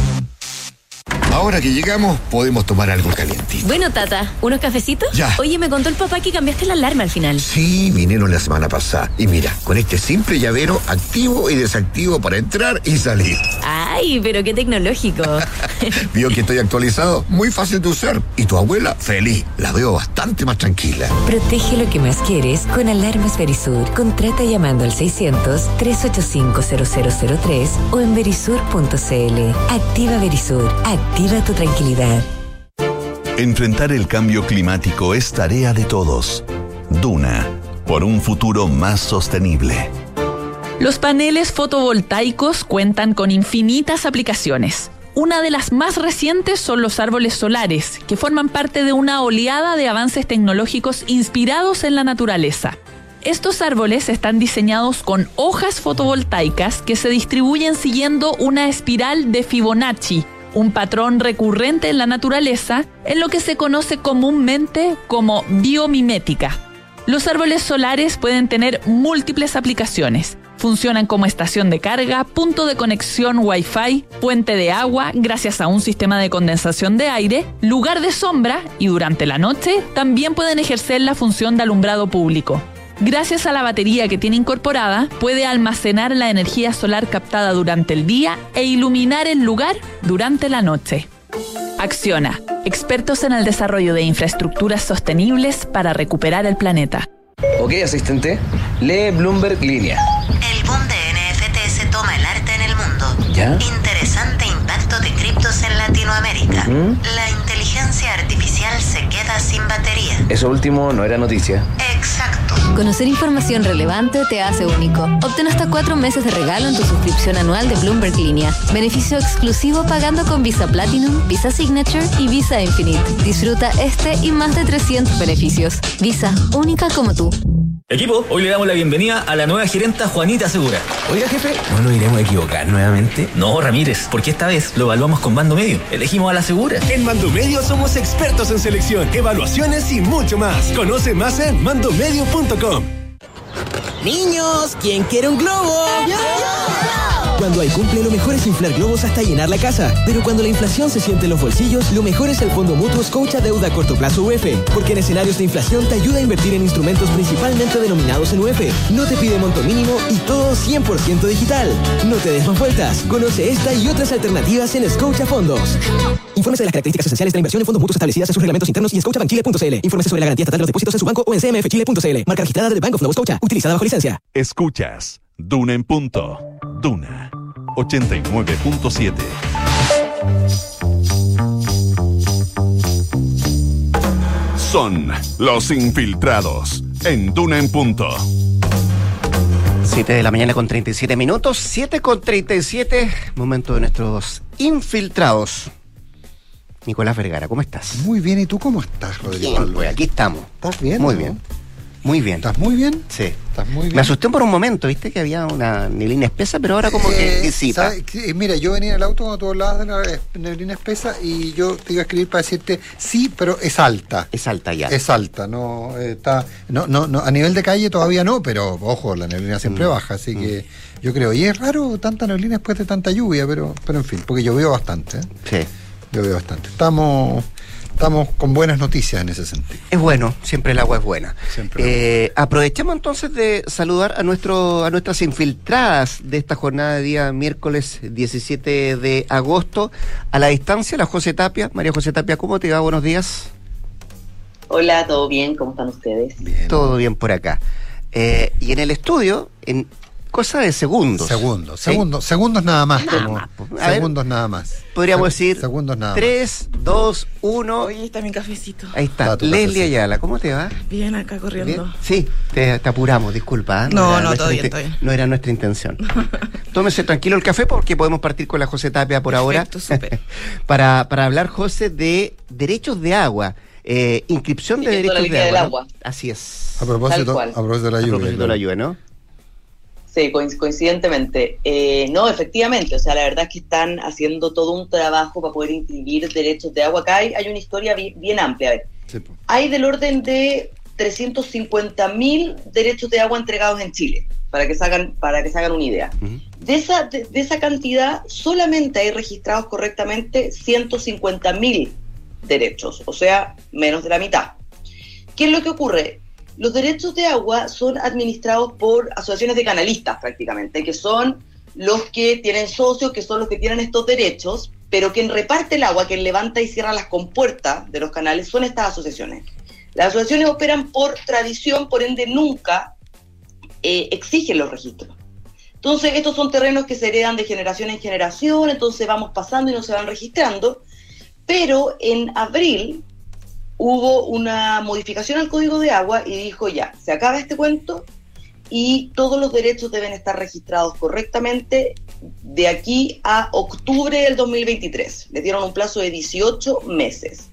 Ahora que llegamos, podemos tomar algo calientito.
Bueno, Tata, ¿unos cafecitos?
Ya.
Oye, me contó el papá que cambiaste la alarma al final.
Sí, vinieron la semana pasada. Y mira, con este simple llavero activo y desactivo para entrar y salir.
Ay, pero qué tecnológico.
¿Vio que estoy actualizado? Muy fácil de usar. Y tu abuela, feliz. La veo bastante más tranquila.
Protege lo que más quieres con Alarmas Verisur. Contrata llamando al 600-385-0003 o en verisur.cl. Activa Verisur. Activa Activa tu tranquilidad.
Enfrentar el cambio climático es tarea de todos. Duna, por un futuro más sostenible.
Los paneles fotovoltaicos cuentan con infinitas aplicaciones. Una de las más recientes son los árboles solares, que forman parte de una oleada de avances tecnológicos inspirados en la naturaleza. Estos árboles están diseñados con hojas fotovoltaicas que se distribuyen siguiendo una espiral de Fibonacci, un patrón recurrente en la naturaleza en lo que se conoce comúnmente como biomimética. Los árboles solares pueden tener múltiples aplicaciones. Funcionan como estación de carga, punto de conexión Wi-Fi, puente de agua gracias a un sistema de condensación de aire, lugar de sombra y durante la noche también pueden ejercer la función de alumbrado público. Gracias a la batería que tiene incorporada, puede almacenar la energía solar captada durante el día e iluminar el lugar durante la noche. Acciona, expertos en el desarrollo de infraestructuras sostenibles para recuperar el planeta.
Ok, asistente, lee Bloomberg Línea.
El boom de NFT se toma el arte en el mundo.
¿Ya?
Interesante impacto de criptos en Latinoamérica.
¿Mm?
La inteligencia artificial se queda sin batería.
Eso último no era noticia.
Exacto.
Conocer información relevante te hace único. Obtén hasta cuatro meses de regalo en tu suscripción anual de Bloomberg Línea. Beneficio exclusivo pagando con Visa Platinum, Visa Signature y Visa Infinite. Disfruta este y más de 300 beneficios. Visa, única como tú.
Equipo, hoy le damos la bienvenida a la nueva gerenta Juanita Segura.
Oiga, jefe, ¿no nos iremos a equivocar nuevamente?
No, Ramírez, porque esta vez lo evaluamos con Mando Medio. Elegimos a la Segura.
En Mando Medio somos expertos en selección, evaluaciones y mucho más. Conoce más en mandomedio.com.
Niños, ¿quién quiere un globo? Cuando hay cumple, lo mejor es inflar globos hasta llenar la casa. Pero cuando la inflación se siente en los bolsillos, lo mejor es el Fondo Mutuo Scotia Deuda a Corto Plazo UF. Porque en escenarios de inflación te ayuda a invertir en instrumentos principalmente denominados en UF. No te pide monto mínimo y todo 100% digital. No te des más vueltas. Conoce esta y otras alternativas en Scotia Fondos. Infórmese de las características esenciales de la inversión en fondos mutuos establecidas en sus reglamentos internos y en scotiabankchile.cl. Infórmese sobre la garantía estatal de los depósitos en su banco o en cmfchile.cl. Marca registrada de Bank of Nova Scotia. Utilizada bajo licencia.
Escuchas Duna en punto. Duna 89.7. Son los infiltrados en Duna en punto.
7 de la mañana con 37 minutos, 7 con 37, momento de nuestros infiltrados. Nicolás Vergara, ¿cómo estás?
Muy bien, ¿y tú cómo estás, Rodrigo?
Bien, pues aquí estamos.
¿Estás bien?
Muy
no?
bien. Muy bien.
¿Estás muy bien?
Sí.
¿Estás muy bien?
Me asusté por un momento, viste que había una neblina espesa, pero ahora como que
Eh,
disipa.
¿sabes qué? Mira, yo venía en el auto cuando tú hablabas de la es- neblina espesa y yo te iba a escribir para decirte sí, pero es alta.
Es alta ya.
Es alta, no eh, está no, no, no, a nivel de calle todavía no, pero ojo, la neblina siempre
Mm.
baja, así que yo creo, y es raro tanta neblina después de tanta lluvia, pero, pero en fin, porque llovió bastante. ¿eh?
Sí.
Llovió bastante. Estamos, estamos con buenas noticias en ese sentido.
Es bueno, siempre el agua es buena. Eh, aprovechamos entonces de saludar a nuestro a nuestras infiltradas de esta jornada de día miércoles 17 de agosto. A la distancia, la José Tapia. María José Tapia, ¿cómo te va? Buenos días.
Hola, ¿todo bien? ¿Cómo están ustedes?
Todo bien por acá. Eh, y en el estudio, en cosa de segundos.
Segundos,
¿sí?
segundos, segundos nada más.
Nada
como-
más, po. A ver,
segundos nada más.
Podríamos
Se-
decir
Segundos nada más.
3, 2, 1.
Oye, está mi cafecito.
Ahí está. Leslie. Ayala, ¿cómo te va?
Bien, acá corriendo.
Bien. Sí, te, te apuramos, disculpa. ¿eh?
No, no,
nuestra
todo bien, todo bien.
No era nuestra intención. Tómese tranquilo el café porque podemos partir con la José Tapia por ahora.
Perfecto, súper.
para, para hablar, José, de derechos de agua. Eh, inscripción de derechos de agua.
del
¿no?
agua.
Así es.
A propósito, a propósito de la
A
lluvia.
propósito de la lluvia, ¿no?
Sí, coinc- coincidentemente. Eh, no, efectivamente, o sea, la verdad es que están haciendo todo un trabajo para poder inscribir derechos de agua. Acá hay, hay una historia bien, bien amplia. A ver, hay del orden de 350 mil derechos de agua entregados en Chile, para que se hagan, para que se hagan una idea. De esa, de, de esa cantidad, solamente hay registrados correctamente 150 mil derechos, o sea, menos de la mitad. ¿Qué es lo que ocurre? Los derechos de agua son administrados por asociaciones de canalistas prácticamente, que son los que tienen socios, que son los que tienen estos derechos, pero quien reparte el agua, quien levanta y cierra las compuertas de los canales, son estas asociaciones. Las asociaciones operan por tradición, por ende nunca eh, exigen los registros. Entonces, estos son terrenos que se heredan de generación en generación, entonces vamos pasando y no se van registrando. Pero en abril hubo una modificación al código de agua y dijo ya, se acaba este cuento y todos los derechos deben estar registrados correctamente de aquí a octubre del 2023. Le dieron un plazo de 18 meses.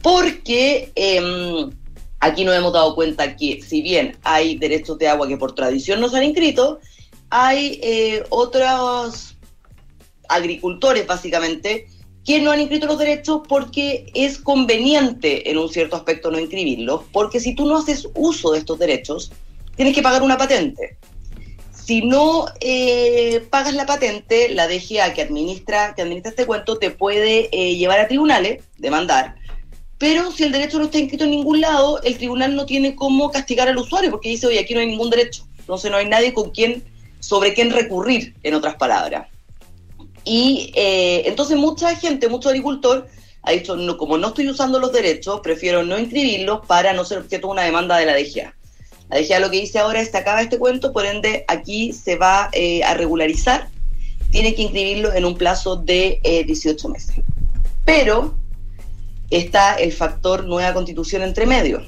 Porque em, aquí nos hemos dado cuenta que si bien hay derechos de agua que por tradición no se han inscrito, hay eh, otros agricultores básicamente que no han inscrito los derechos porque es conveniente en un cierto aspecto no inscribirlos, porque si tú no haces uso de estos derechos, tienes que pagar una patente. Si no eh, pagas la patente, la DGA que administra, que administra este cuento te puede eh, llevar a tribunales, demandar, pero si el derecho no está inscrito en ningún lado, el tribunal no tiene cómo castigar al usuario porque dice, oye, aquí no hay ningún derecho. Entonces no hay nadie con quien, sobre quién recurrir, en otras palabras. Y eh, entonces mucha gente, mucho agricultor, ha dicho, no, como no estoy usando los derechos, prefiero no inscribirlos para no ser objeto de una demanda de la DGA. La DGA lo que dice ahora es, se acaba este cuento, por ende aquí se va eh, a regularizar, tiene que inscribirlo en un plazo de eh, 18 meses. Pero está el factor nueva constitución entre medio.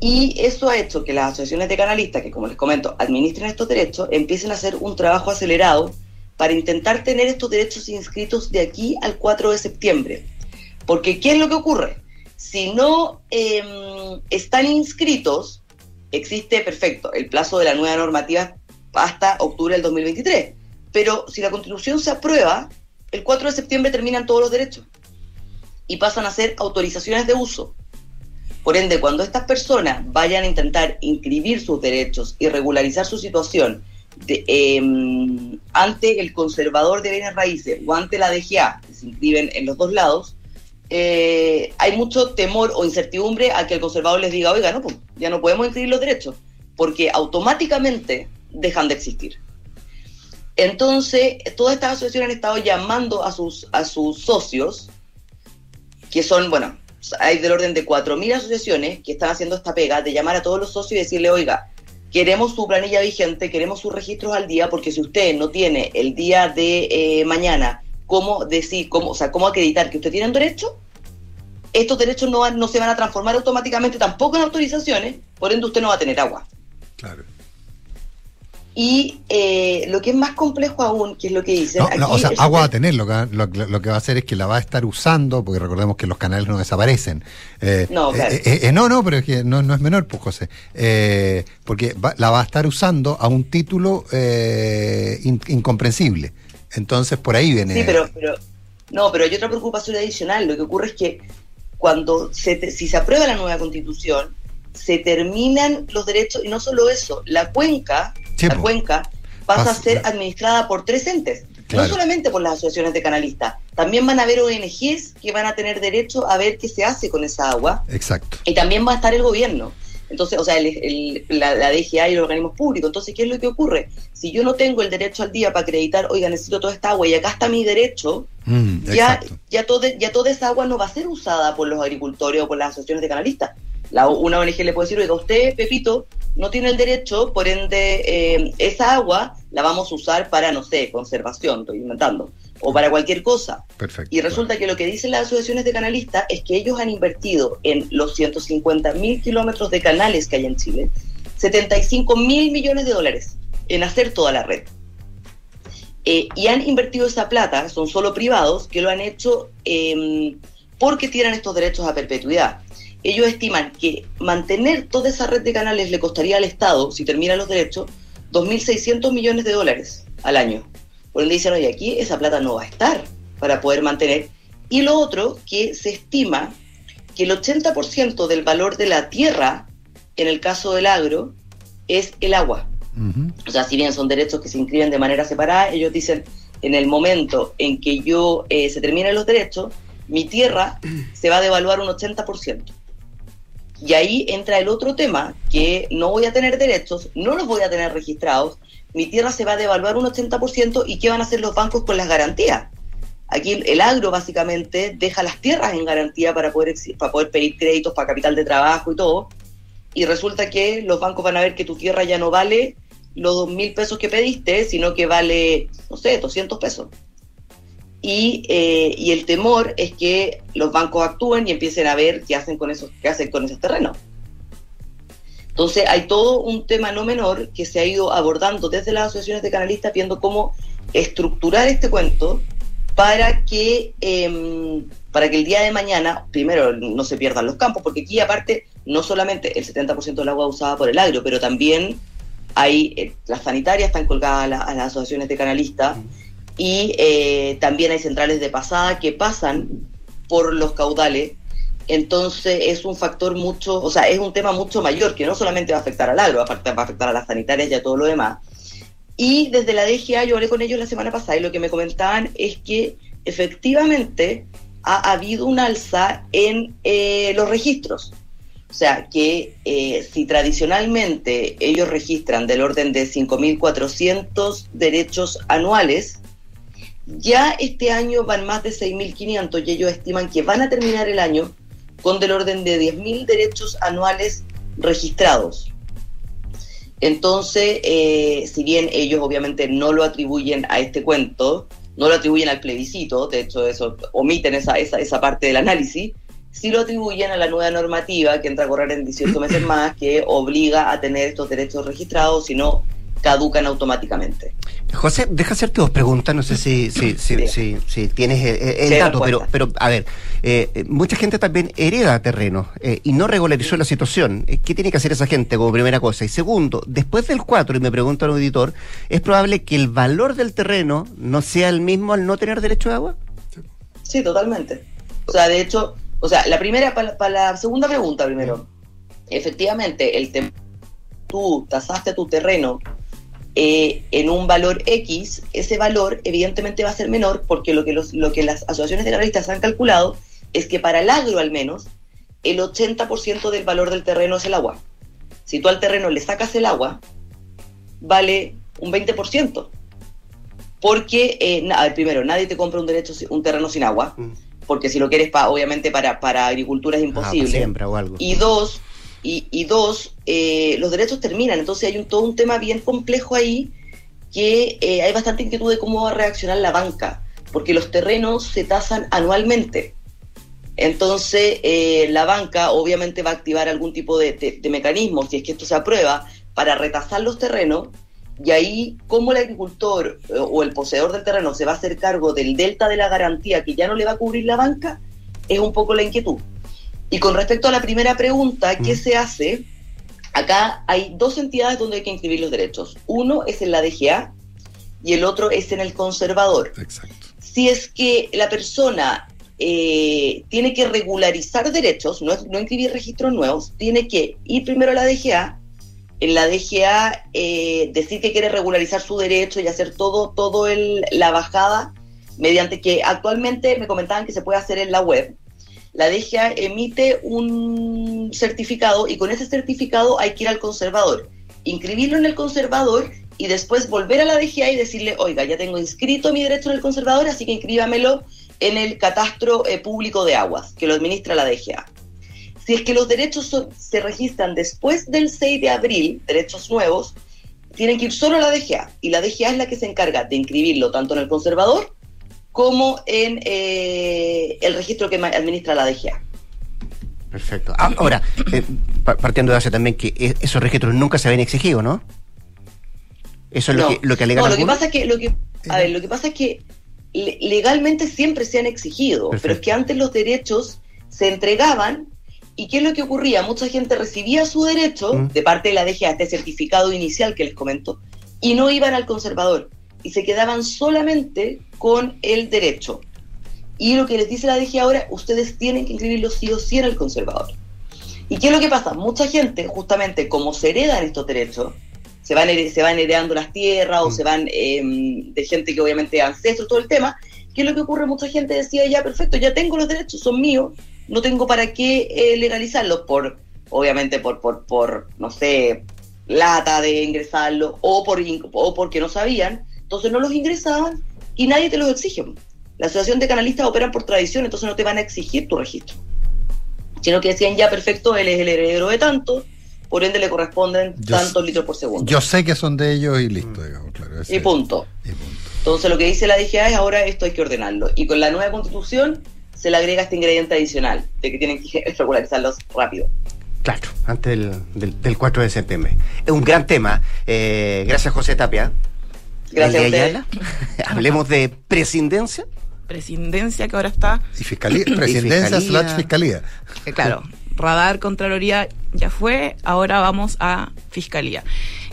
Y eso ha hecho que las asociaciones de canalistas, que como les comento, administren estos derechos, empiecen a hacer un trabajo acelerado para intentar tener estos derechos inscritos de aquí al 4 de septiembre. Porque, ¿qué es lo que ocurre? Si no eh, están inscritos, existe perfecto el plazo de la nueva normativa hasta octubre del 2023. Pero si la constitución se aprueba, el 4 de septiembre terminan todos los derechos y pasan a ser autorizaciones de uso. Por ende, cuando estas personas vayan a intentar inscribir sus derechos y regularizar su situación de, eh, ante el conservador de bienes raíces o ante la DGA, que se inscriben en los dos lados, eh, hay mucho temor o incertidumbre a que el conservador les diga, oiga, no, pues, ya no podemos inscribir los derechos, porque automáticamente dejan de existir. Entonces, todas estas asociaciones han estado llamando a sus, a sus socios, que son, bueno, hay del orden de 4.000 asociaciones que están haciendo esta pega de llamar a todos los socios y decirle, oiga, queremos su planilla vigente, queremos sus registros al día, porque si usted no tiene el día de eh, mañana cómo decir, cómo, o sea, cómo acreditar que usted tiene un derecho, estos derechos no, no se van a transformar automáticamente tampoco en autorizaciones, por ende usted no va a tener agua.
Claro.
Y eh, lo que es más complejo aún, que es lo que dicen...
No, no,
aquí
o sea, agua va a tener, lo que, lo, lo que va a hacer es que la va a estar usando, porque recordemos que los canales no desaparecen. Eh,
No, claro.
eh, eh, eh, no, no, pero es que no, no es menor, pues José. Eh, porque va- la va a estar usando a un título eh, in- incomprensible. Entonces por ahí viene.
Sí, pero, pero no, pero hay otra preocupación adicional. Lo que ocurre es que cuando se te- si se aprueba la nueva constitución, se terminan los derechos y no solo eso, la cuenca, la cuenca pasa a ser administrada por tres entes.
Claro.
No solamente por las asociaciones de canalistas, también van a haber ONGs que van a tener derecho a ver qué se hace con esa agua
Exacto.
y también va a estar el gobierno. Entonces, o sea, el- el- la, la DGA y los organismos públicos. Entonces, ¿qué es lo que ocurre? Si yo no tengo el derecho al día para acreditar, oiga, necesito toda esta agua y acá está mi derecho,
Mm,
ya,
exacto.
ya, todo, ya toda esa agua no va a ser usada por los agricultores o por las asociaciones de canalistas. La, una ONG le puede decir, oiga, usted, Pepito, no tiene el derecho, por ende, eh, esa agua la vamos a usar para, no sé, conservación, estoy inventando, o para cualquier cosa.
Perfecto.
Y resulta que lo que dicen las asociaciones de canalistas es que ellos han invertido en los 150 mil kilómetros de canales que hay en Chile, 75 mil millones de dólares en hacer toda la red. Eh, y han invertido esa plata, son solo privados, que lo han hecho eh, porque tienen estos derechos a perpetuidad. Ellos estiman que mantener toda esa red de canales le costaría al Estado, si terminan los derechos, 2.600 millones de dólares al año. Por ende dicen, oye, aquí esa plata no va a estar para poder mantener. Y lo otro, que se estima que el 80% del valor de la tierra, en el caso del agro, es el agua. O sea, si bien son derechos que se inscriben de manera separada, ellos dicen, en el momento en que yo eh, se terminen los derechos, mi tierra se va a devaluar un 80%. Y ahí entra el otro tema, que no voy a tener derechos, no los voy a tener registrados, mi tierra se va a devaluar un 80% y ¿qué van a hacer los bancos con las garantías? Aquí el agro básicamente deja las tierras en garantía para poder, para poder pedir créditos para capital de trabajo y todo. Y resulta que los bancos van a ver que tu tierra ya no vale los dos mil pesos que pediste, sino que vale, no sé, 200 pesos. Y, eh, y el temor es que los bancos actúen y empiecen a ver qué hacen con esos, qué hacen con esos terrenos. Entonces hay todo un tema no menor que se ha ido abordando desde las asociaciones de canalistas viendo cómo estructurar este cuento para que, em, para que el día de mañana, primero, no se pierdan los campos, porque aquí aparte no solamente el 70% del agua usada por el agro, pero también hay, eh, las sanitarias están colgadas a las asociaciones de canalistas y eh, también hay centrales de pasada que pasan por los caudales. Entonces es un factor mucho, o sea, es un tema mucho mayor que no solamente va a afectar al agro, va a afectar, a a las sanitarias y a todo lo demás. Y desde la DGA, yo hablé con ellos la semana pasada y lo que me comentaban es que efectivamente ha habido un alza en eh, los registros. O sea, que eh, si tradicionalmente ellos registran del orden de 5.400 derechos anuales, ya este año van más de 6.500 y ellos estiman que van a terminar el año con del orden de 10.000 derechos anuales registrados. Entonces, eh, si bien ellos obviamente no lo atribuyen a este cuento, no lo atribuyen al plebiscito, de hecho eso omiten esa, esa, esa parte del análisis, sí lo atribuyen a la nueva normativa que entra a correr en 18 meses más, que obliga a tener estos derechos registrados, si no caducan automáticamente.
José, deja hacerte dos preguntas, no sé si, si, si, si, si tienes el, dato, pero, pero a ver, eh, mucha gente también hereda terreno eh, y no regularizó la situación. Eh, ¿Qué tiene que hacer esa gente como primera cosa? Y segundo, después del 4, y me pregunta el auditor, ¿es probable que el valor del terreno no sea el mismo al no tener derecho de agua?
Sí, totalmente. O sea, de hecho, o sea, la primera, para la segunda pregunta primero, efectivamente, el tem- tú tasaste tu terreno eh, en un valor X, ese valor evidentemente va a ser menor porque lo que, los, lo que las asociaciones de analistas han calculado es que para el agro al menos, el 80% del valor del terreno es el agua. Si tú al terreno le sacas el agua, vale un 20%. Porque, eh, na- a ver, primero, nadie te compra un derecho, si- un terreno sin agua, porque si lo quieres, pa, obviamente para, para agricultura es
Ah,
imposible.
siembra o algo.
Y dos, y, y dos eh, los derechos terminan. Entonces hay un, todo un tema bien complejo ahí que eh, hay bastante inquietud de cómo va a reaccionar la banca, porque los terrenos se tasan anualmente. Entonces eh, la banca obviamente va a activar algún tipo de, de- mecanismo, si es que esto se aprueba, para retasar los terrenos. Y ahí, cómo el agricultor eh, o el poseedor del terreno se va a hacer cargo del delta de la garantía que ya no le va a cubrir la banca, es un poco la inquietud. Y con respecto a la primera pregunta, ¿qué se hace? Acá hay dos entidades donde hay que inscribir los derechos. Uno es en la DGA y el otro es en el conservador. Si es que la persona eh, tiene que regularizar derechos, no, es- no inscribir registros nuevos, tiene que ir primero a la DGA, en la DGA eh, decir que quiere regularizar su derecho y hacer todo, todo el, la bajada mediante que actualmente me comentaban que se puede hacer en la web. La DGA emite un certificado y con ese certificado hay que ir al conservador, inscribirlo en el conservador y después volver a la DGA y decirle, oiga, ya tengo inscrito mi derecho en el conservador, así que inscríbamelo en el catastro eh, público de aguas, que lo administra la DGA. Si es que los derechos se registran después del 6 de abril, derechos nuevos, tienen que ir solo a la DGA. Y la DGA es la que se encarga de inscribirlo tanto en el conservador como en eh, el registro que administra la DGA.
Perfecto. Ah, Ahora, eh, pa- partiendo de base también que e- esos registros nunca se habían exigido, ¿no? Eso es lo, que, lo que alegan
No, lo que pasa es que, lo que, a ver, lo que pasa es que le- legalmente siempre se han exigido, pero es que antes los derechos se entregaban y ¿qué es lo que ocurría? Mucha gente recibía su derecho
Mm.
de parte de la DGA, este certificado inicial que les comento, y no iban al conservador y se quedaban solamente con el derecho. Y lo que les dice la DGA ahora, ustedes tienen que inscribirlo sí o sí en el conservador. ¿Y qué es lo que pasa? Mucha gente, justamente como se heredan estos derechos, se van, se van heredando las tierras o se van eh, de gente que obviamente es ancestro, todo el tema. ¿Qué es lo que ocurre? Mucha gente decía, ya, perfecto, ya tengo los derechos, son míos, no tengo para qué eh, legalizarlos por, obviamente, por, por, por, no sé, lata de ingresarlos o, por, o porque no sabían, entonces no los ingresaban y nadie te los exige. La asociación de canalistas operan por tradición, entonces no te van a exigir tu registro. Sino que decían, ya, perfecto, él es el heredero de tanto, por ende le corresponden
Yo
tantos litros por segundo.
Yo sé que son de ellos y listo, digamos, claro. ese-
y punto. Entonces lo que dice la DGA es ahora esto hay que ordenarlo. Y con la nueva constitución se le agrega este ingrediente adicional, de que tienen que regularizarlos rápido.
Claro, antes del, del- del 4 de septiembre. Es un gran tema. Eh, gracias, José Tapia.
Gracias.
Ayala. Hablemos de presidencia.
Presidencia que ahora está.
Y fiscalía, presidencia
fiscalía.
slash fiscalía.
Eh, claro, radar, Contraloría ya fue, ahora vamos a Fiscalía.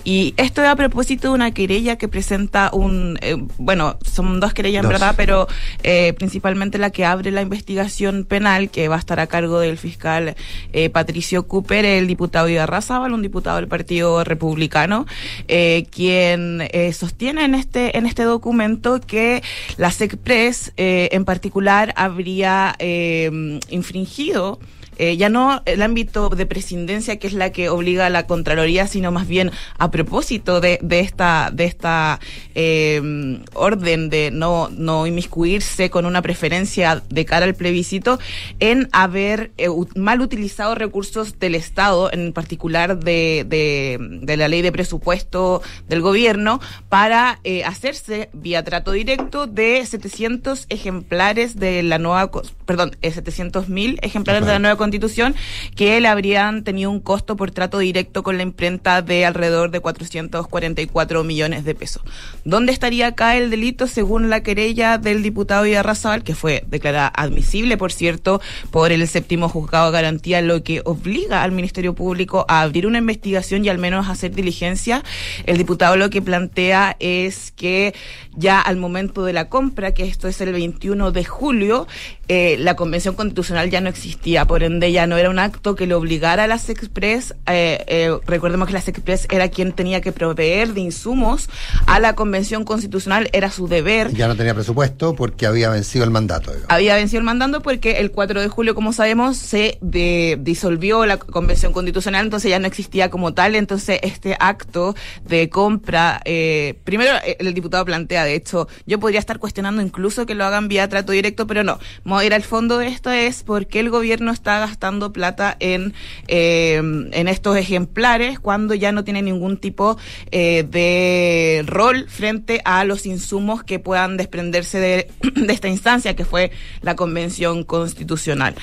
Y esto es a propósito de una querella que presenta un, eh, bueno, son dos querellas en verdad, pero eh, principalmente la que abre la investigación penal, que va a estar a cargo del fiscal eh, Patricio Cooper, el diputado Ibarrazábal, un diputado del Partido Republicano, eh, quien eh, sostiene en este, en este documento que la SECPRES eh, en particular habría eh, infringido eh, ya no el ámbito de presidencia que es la que obliga a la Contraloría, sino más bien a propósito de, de esta, de esta eh, orden de no, no inmiscuirse con una preferencia de cara al plebiscito, en haber eh, mal utilizado recursos del Estado, en particular de, de, de la ley de presupuesto del gobierno, para eh, hacerse vía trato directo de 700 ejemplares de la nueva, perdón, 700 mil ejemplares de la nueva constitución que le habrían tenido un costo por trato directo con la imprenta de alrededor de 444 millones de pesos. ¿Dónde estaría acá el delito según la querella del diputado Iarrazabal, que fue declarada admisible, por cierto, por el séptimo juzgado de garantía, lo que obliga al Ministerio Público a abrir una investigación y al menos hacer diligencia? El diputado lo que plantea es que ya al momento de la compra, que esto es el 21 de julio, eh, la Convención Constitucional ya no existía, por ende ya no era un acto que le obligara a las Express, eh, eh, recordemos que las Express era quien tenía que proveer de insumos a la Convención Constitucional, era su deber.
Ya no tenía presupuesto porque había vencido el mandato. digamos.
Había vencido el mandando porque el 4 de julio, como sabemos, se de- disolvió la Convención Constitucional, entonces ya no existía como tal. Entonces, este acto de compra, eh, primero eh, el diputado plantea, de hecho, yo podría estar cuestionando incluso que lo hagan vía trato directo, pero no. Vamos a ir al fondo de esto es por qué el gobierno está gastando plata en, eh, en estos ejemplares cuando ya no tiene ningún tipo eh, de rol frente a los insumos que puedan desprenderse de, de esta instancia que fue la Convención Constitucional.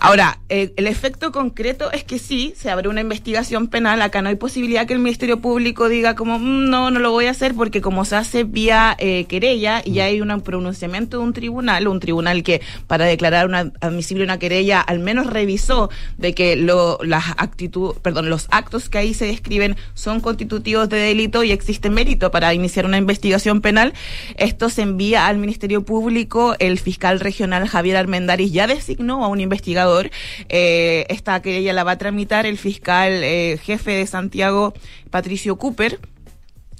Ahora, eh, el efecto concreto es que sí, se abre una investigación penal, acá no hay posibilidad que el Ministerio Público diga como, "Mm, no, no lo voy a hacer porque como se hace vía eh, querella y hay un pronunciamiento de un tribunal, un tribunal que para declarar una admisible una querella al menos revisó de que las actitud, perdón, los actos que ahí se describen son constitutivos de delito y existe mérito para iniciar una investigación penal. Esto se envía al Ministerio Público, el fiscal regional Javier Armendáriz ya designó a un investigador. Eh, esta querella la va a tramitar el fiscal eh, jefe de Santiago, Patricio Cooper.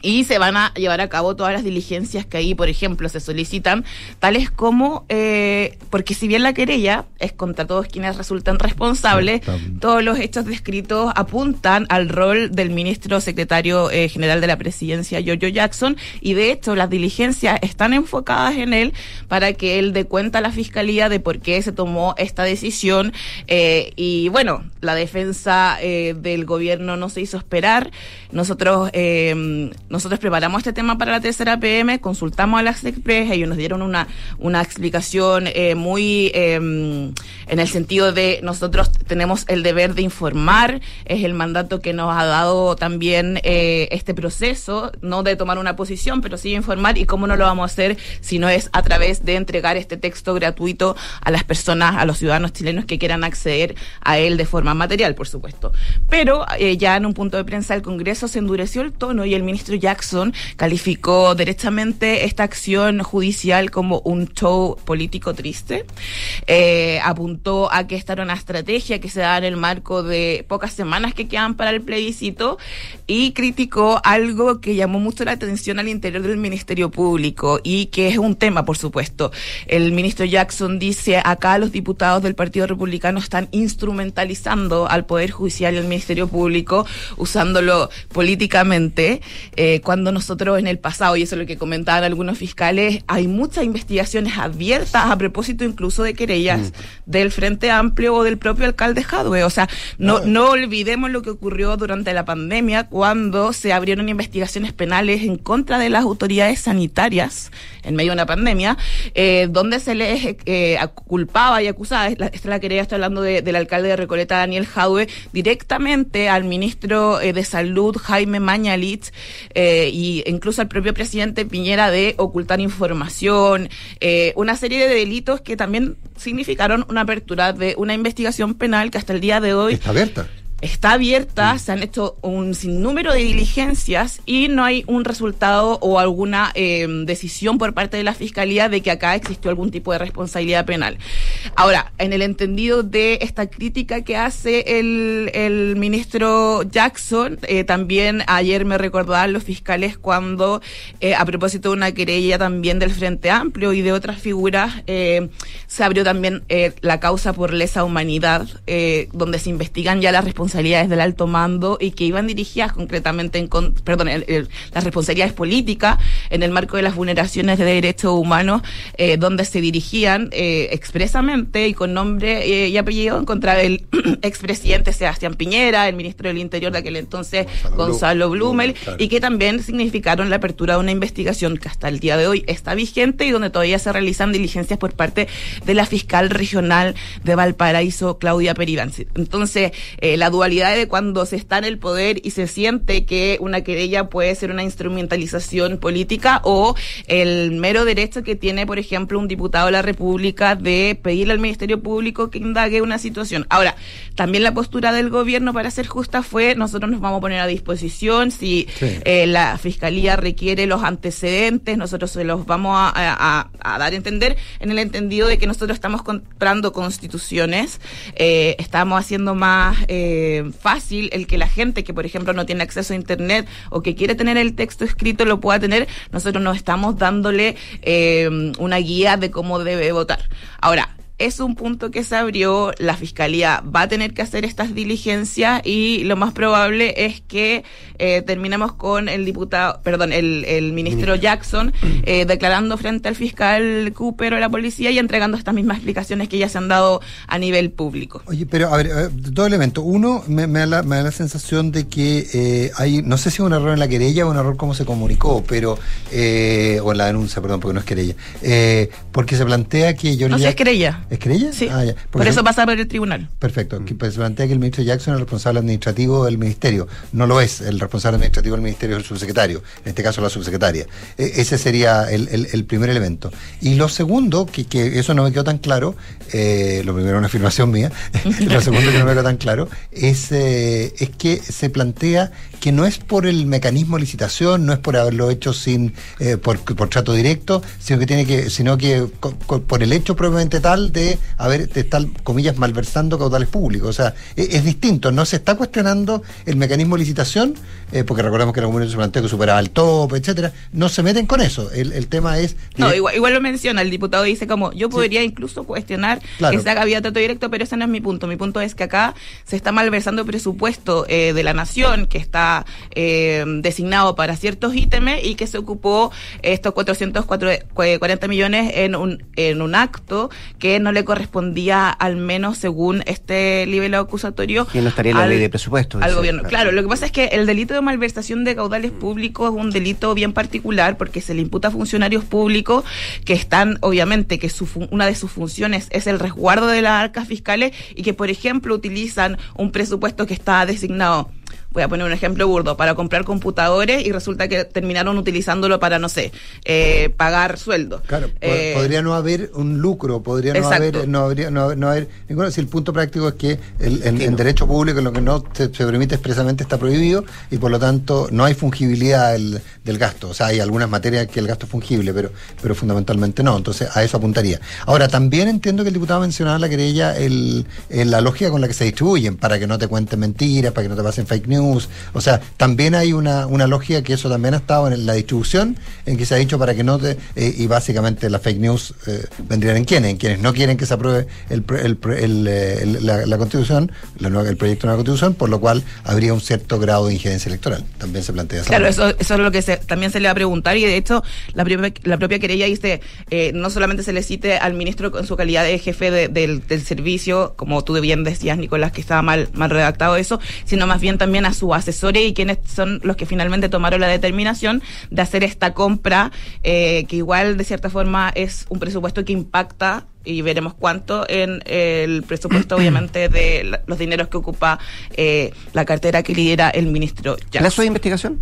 Y se van a llevar a cabo todas las diligencias que ahí, por ejemplo, se solicitan, tales como, eh, porque si bien la querella es contra todos quienes resultan responsables, todos los hechos descritos apuntan al rol del ministro secretario eh, general de la presidencia, Giorgio Jackson, y de hecho las diligencias están enfocadas en él para que él dé cuenta a la fiscalía de por qué se tomó esta decisión. eh, y bueno, la defensa eh, del gobierno no se hizo esperar. Nosotros, eh, nosotros preparamos este tema para la tercera PM, consultamos a las Express, ellos nos dieron una, una explicación eh, muy eh, en el sentido de nosotros tenemos el deber de informar, es el mandato que nos ha dado también eh, este proceso, no de tomar una posición, pero sí informar y cómo no lo vamos a hacer si no es a través de entregar este texto gratuito a las personas, a los ciudadanos chilenos que quieran acceder a él de forma material, por supuesto. Pero eh, ya en un punto de prensa del Congreso se endureció el tono y el ministro Jackson calificó derechamente esta acción judicial como un show político triste. Eh, apuntó a que esta era una estrategia que se da en el marco de pocas semanas que quedan para el plebiscito y criticó algo que llamó mucho la atención al interior del Ministerio Público y que es un tema, por supuesto. El ministro Jackson dice, acá los diputados del Partido Republicano están instrumentalizando al Poder Judicial y al Ministerio Público, usándolo políticamente. Eh, eh, cuando nosotros en el pasado, y eso es lo que comentaban algunos fiscales, hay muchas investigaciones abiertas a propósito incluso de querellas
Mm.
del Frente Amplio o del propio alcalde Jadwe. O sea, no, no olvidemos lo que ocurrió durante la pandemia cuando se abrieron investigaciones penales en contra de las autoridades sanitarias en medio de una pandemia, eh, donde se les eh, ac- culpaba y acusaba, esta es la querella, estoy hablando de- del alcalde de Recoleta, Daniel Jadwe, directamente al ministro eh, de Salud, Jaime Mañalich, eh, y incluso al propio presidente Piñera de ocultar información, eh, una serie de delitos que también significaron una apertura de una investigación penal que hasta el día de hoy
Está abierta.
está abierta, se han hecho un sinnúmero de diligencias y no hay un resultado o alguna eh, decisión por parte de la Fiscalía de que acá existió algún tipo de responsabilidad penal. Ahora, en el entendido de esta crítica que hace el, el ministro Jackson, eh, también ayer me recordaban los fiscales cuando, eh, a propósito de una querella también del Frente Amplio y de otras figuras, eh, se abrió también la causa por lesa humanidad, donde se investigan ya las responsabilidades del alto mando y que iban dirigidas concretamente en, con- perdón, las responsabilidades políticas en el marco de las vulneraciones de derechos humanos, donde se dirigían eh, y con nombre eh, y apellido contra del expresidente Sebastián Piñera, el ministro del Interior de aquel entonces, Gonzalo, Blumel, y que también significaron la apertura de una investigación que hasta el día de hoy está vigente y donde todavía se realizan diligencias por parte de la fiscal regional de Valparaíso, Claudia Peribán. Entonces, eh, la dualidad de cuando se está en el poder y se siente que una querella puede ser una instrumentalización política o el mero derecho que tiene, por ejemplo, un diputado de la República de pedirle al Ministerio Público que indague una situación. Ahora, también la postura del gobierno, para ser justa, fue nosotros nos vamos a poner a disposición si
Sí.
eh, la Fiscalía requiere los antecedentes, nosotros se los vamos a, a- a dar a entender en el entendido de que nosotros estamos comprando constituciones, eh, estamos haciendo más eh, fácil el que la gente que, por ejemplo, no tiene acceso a Internet o que quiere tener el texto escrito lo pueda tener, nosotros no estamos dándole una guía de cómo debe votar. Ahora, es un punto que se abrió, la fiscalía va a tener que hacer estas diligencias y lo más probable es que eh, terminemos con el diputado, perdón, el, el ministro Jackson eh, declarando frente al fiscal Cooper o la policía y entregando estas mismas explicaciones que ya se han dado a nivel público.
Oye, pero a ver, eh, dos elementos. Uno, me, me da la, me da la sensación de que eh, hay, no sé si es un error en la querella o un error cómo se comunicó, pero, eh, o en la denuncia, perdón, porque no es querella. Eh, porque se plantea que yo
No sé, es querella.
¿Es querella?
Sí.
Ah, ya.
Por eso pasa por el tribunal.
Perfecto. Que, pues, se plantea que el ministro Jackson es el responsable administrativo del ministerio. No lo es. El responsable administrativo del ministerio es el subsecretario. En este caso, la subsecretaria. E- ese sería el, el- el primer elemento. Y lo segundo, que, que eso no me quedó tan claro, eh, lo primero una afirmación mía, lo segundo que no me quedó tan claro, es, eh, es que se plantea que no es por el mecanismo de licitación, no es por haberlo hecho sin eh, por, por trato directo, sino que tiene que, sino que co- co- por el hecho propiamente tal de haber, de estar, comillas, malversando caudales públicos. O sea, e- es, distinto, no se está cuestionando el mecanismo de licitación, eh, porque recordemos que en algún momento se planteó que superaba el tope, etcétera. No se meten con eso. El, el tema es.
No, igual, igual lo menciona, el diputado dice como, yo podría incluso cuestionar
Claro.
que se haga vía trato directo, pero ese no es mi punto. Mi punto es que acá se está malversando presupuesto eh, de la nación, que está eh, designado para ciertos ítems y que se ocupó estos 440 millones en un, en un acto que no le correspondía, al menos según este nivel acusatorio.
Que no estaría en la
al-
ley de presupuesto.
al gobierno. Claro, lo que pasa es que el delito malversación de caudales públicos es un delito bien particular porque se le imputa a funcionarios públicos que están, obviamente, que su una de sus funciones es el resguardo de las arcas fiscales y que, por ejemplo, utilizan un presupuesto que está designado voy a poner un ejemplo burdo, para comprar computadores y resulta que terminaron utilizándolo para, no sé, eh, pagar sueldo.
Claro,
Eh,
podría no haber un lucro, podría no
Exacto.
haber, no habría, no, no haber ninguno. Si el punto práctico es que el, en, en derecho público lo que no se, se permite expresamente está prohibido y por lo tanto no hay fungibilidad del, del gasto. O sea, hay algunas materias que el gasto es fungible, pero, pero fundamentalmente no. Entonces a eso apuntaría. Ahora, también entiendo que el diputado mencionaba en la querella el, el- la lógica con la que se distribuyen, para que no te cuenten mentiras, para que no te pasen fake news, news. O sea, también hay una, una lógica que eso también ha estado en la distribución, en que se ha dicho para que no te, eh, y básicamente las fake news eh, vendrían en quienes, en quienes no quieren que se apruebe el, el, el, eh, el- la, la constitución, la nueva- el proyecto de nueva constitución, por lo cual habría un cierto grado de injerencia electoral. También se plantea esa
Claro,
manera.
eso, eso es lo que se- también se le va a preguntar y de hecho la, propia- la propia querella dice, eh, no solamente se le cite al ministro en su calidad de jefe de- del, del servicio, como tú bien decías, Nicolás, que estaba mal, mal redactado eso, sino más bien también a sus asesores y quienes son los que finalmente tomaron la determinación de hacer esta compra, eh, que igual de cierta forma es un presupuesto que impacta y veremos cuánto en el presupuesto, obviamente, de la- los dineros que ocupa eh, la cartera que lidera el ministro Jackson.
¿Plazo de investigación?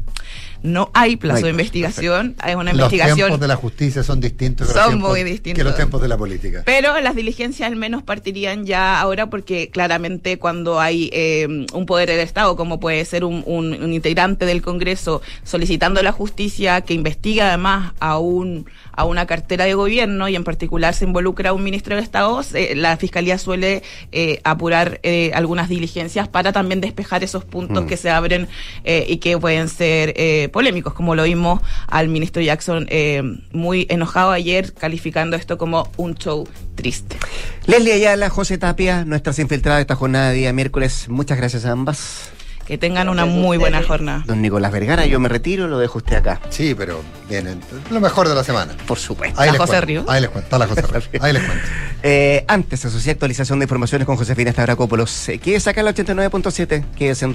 No hay plazo de investigación, hay una
Los
investigación.
tiempos de la justicia son distintos que
Son
los tiempos,
muy distintos.
que los tiempos de la política.
Pero las diligencias al menos partirían ya ahora porque claramente cuando hay eh, un poder del Estado, como puede ser un, un- un integrante del Congreso solicitando la justicia que investiga además a, un, a una cartera de gobierno y en particular se involucra a un ministro de Estado, la Fiscalía suele eh, apurar eh, algunas diligencias para también despejar esos puntos
Mm.
que se abren eh, y que pueden ser eh, polémicos, como lo vimos al ministro Jackson eh, muy enojado ayer calificando esto como un show triste.
Leslie Ayala, José Tapia, nuestras infiltradas de esta jornada de día miércoles. Muchas gracias a ambas.
Que tengan una muy buena jornada.
Don Nicolás Vergara, yo me retiro, lo dejo usted acá.
Sí, pero viene lo mejor de la semana.
Por supuesto.
Ahí
¿La
les
José
cuento.
Ríos?
Ahí les cuento. Está la José Ríos. Ahí les cuento.
Eh, antes, asocié actualización de informaciones con Josefina Stavrakopoulos. Eh, Quédese acá en la 89.7, quédese en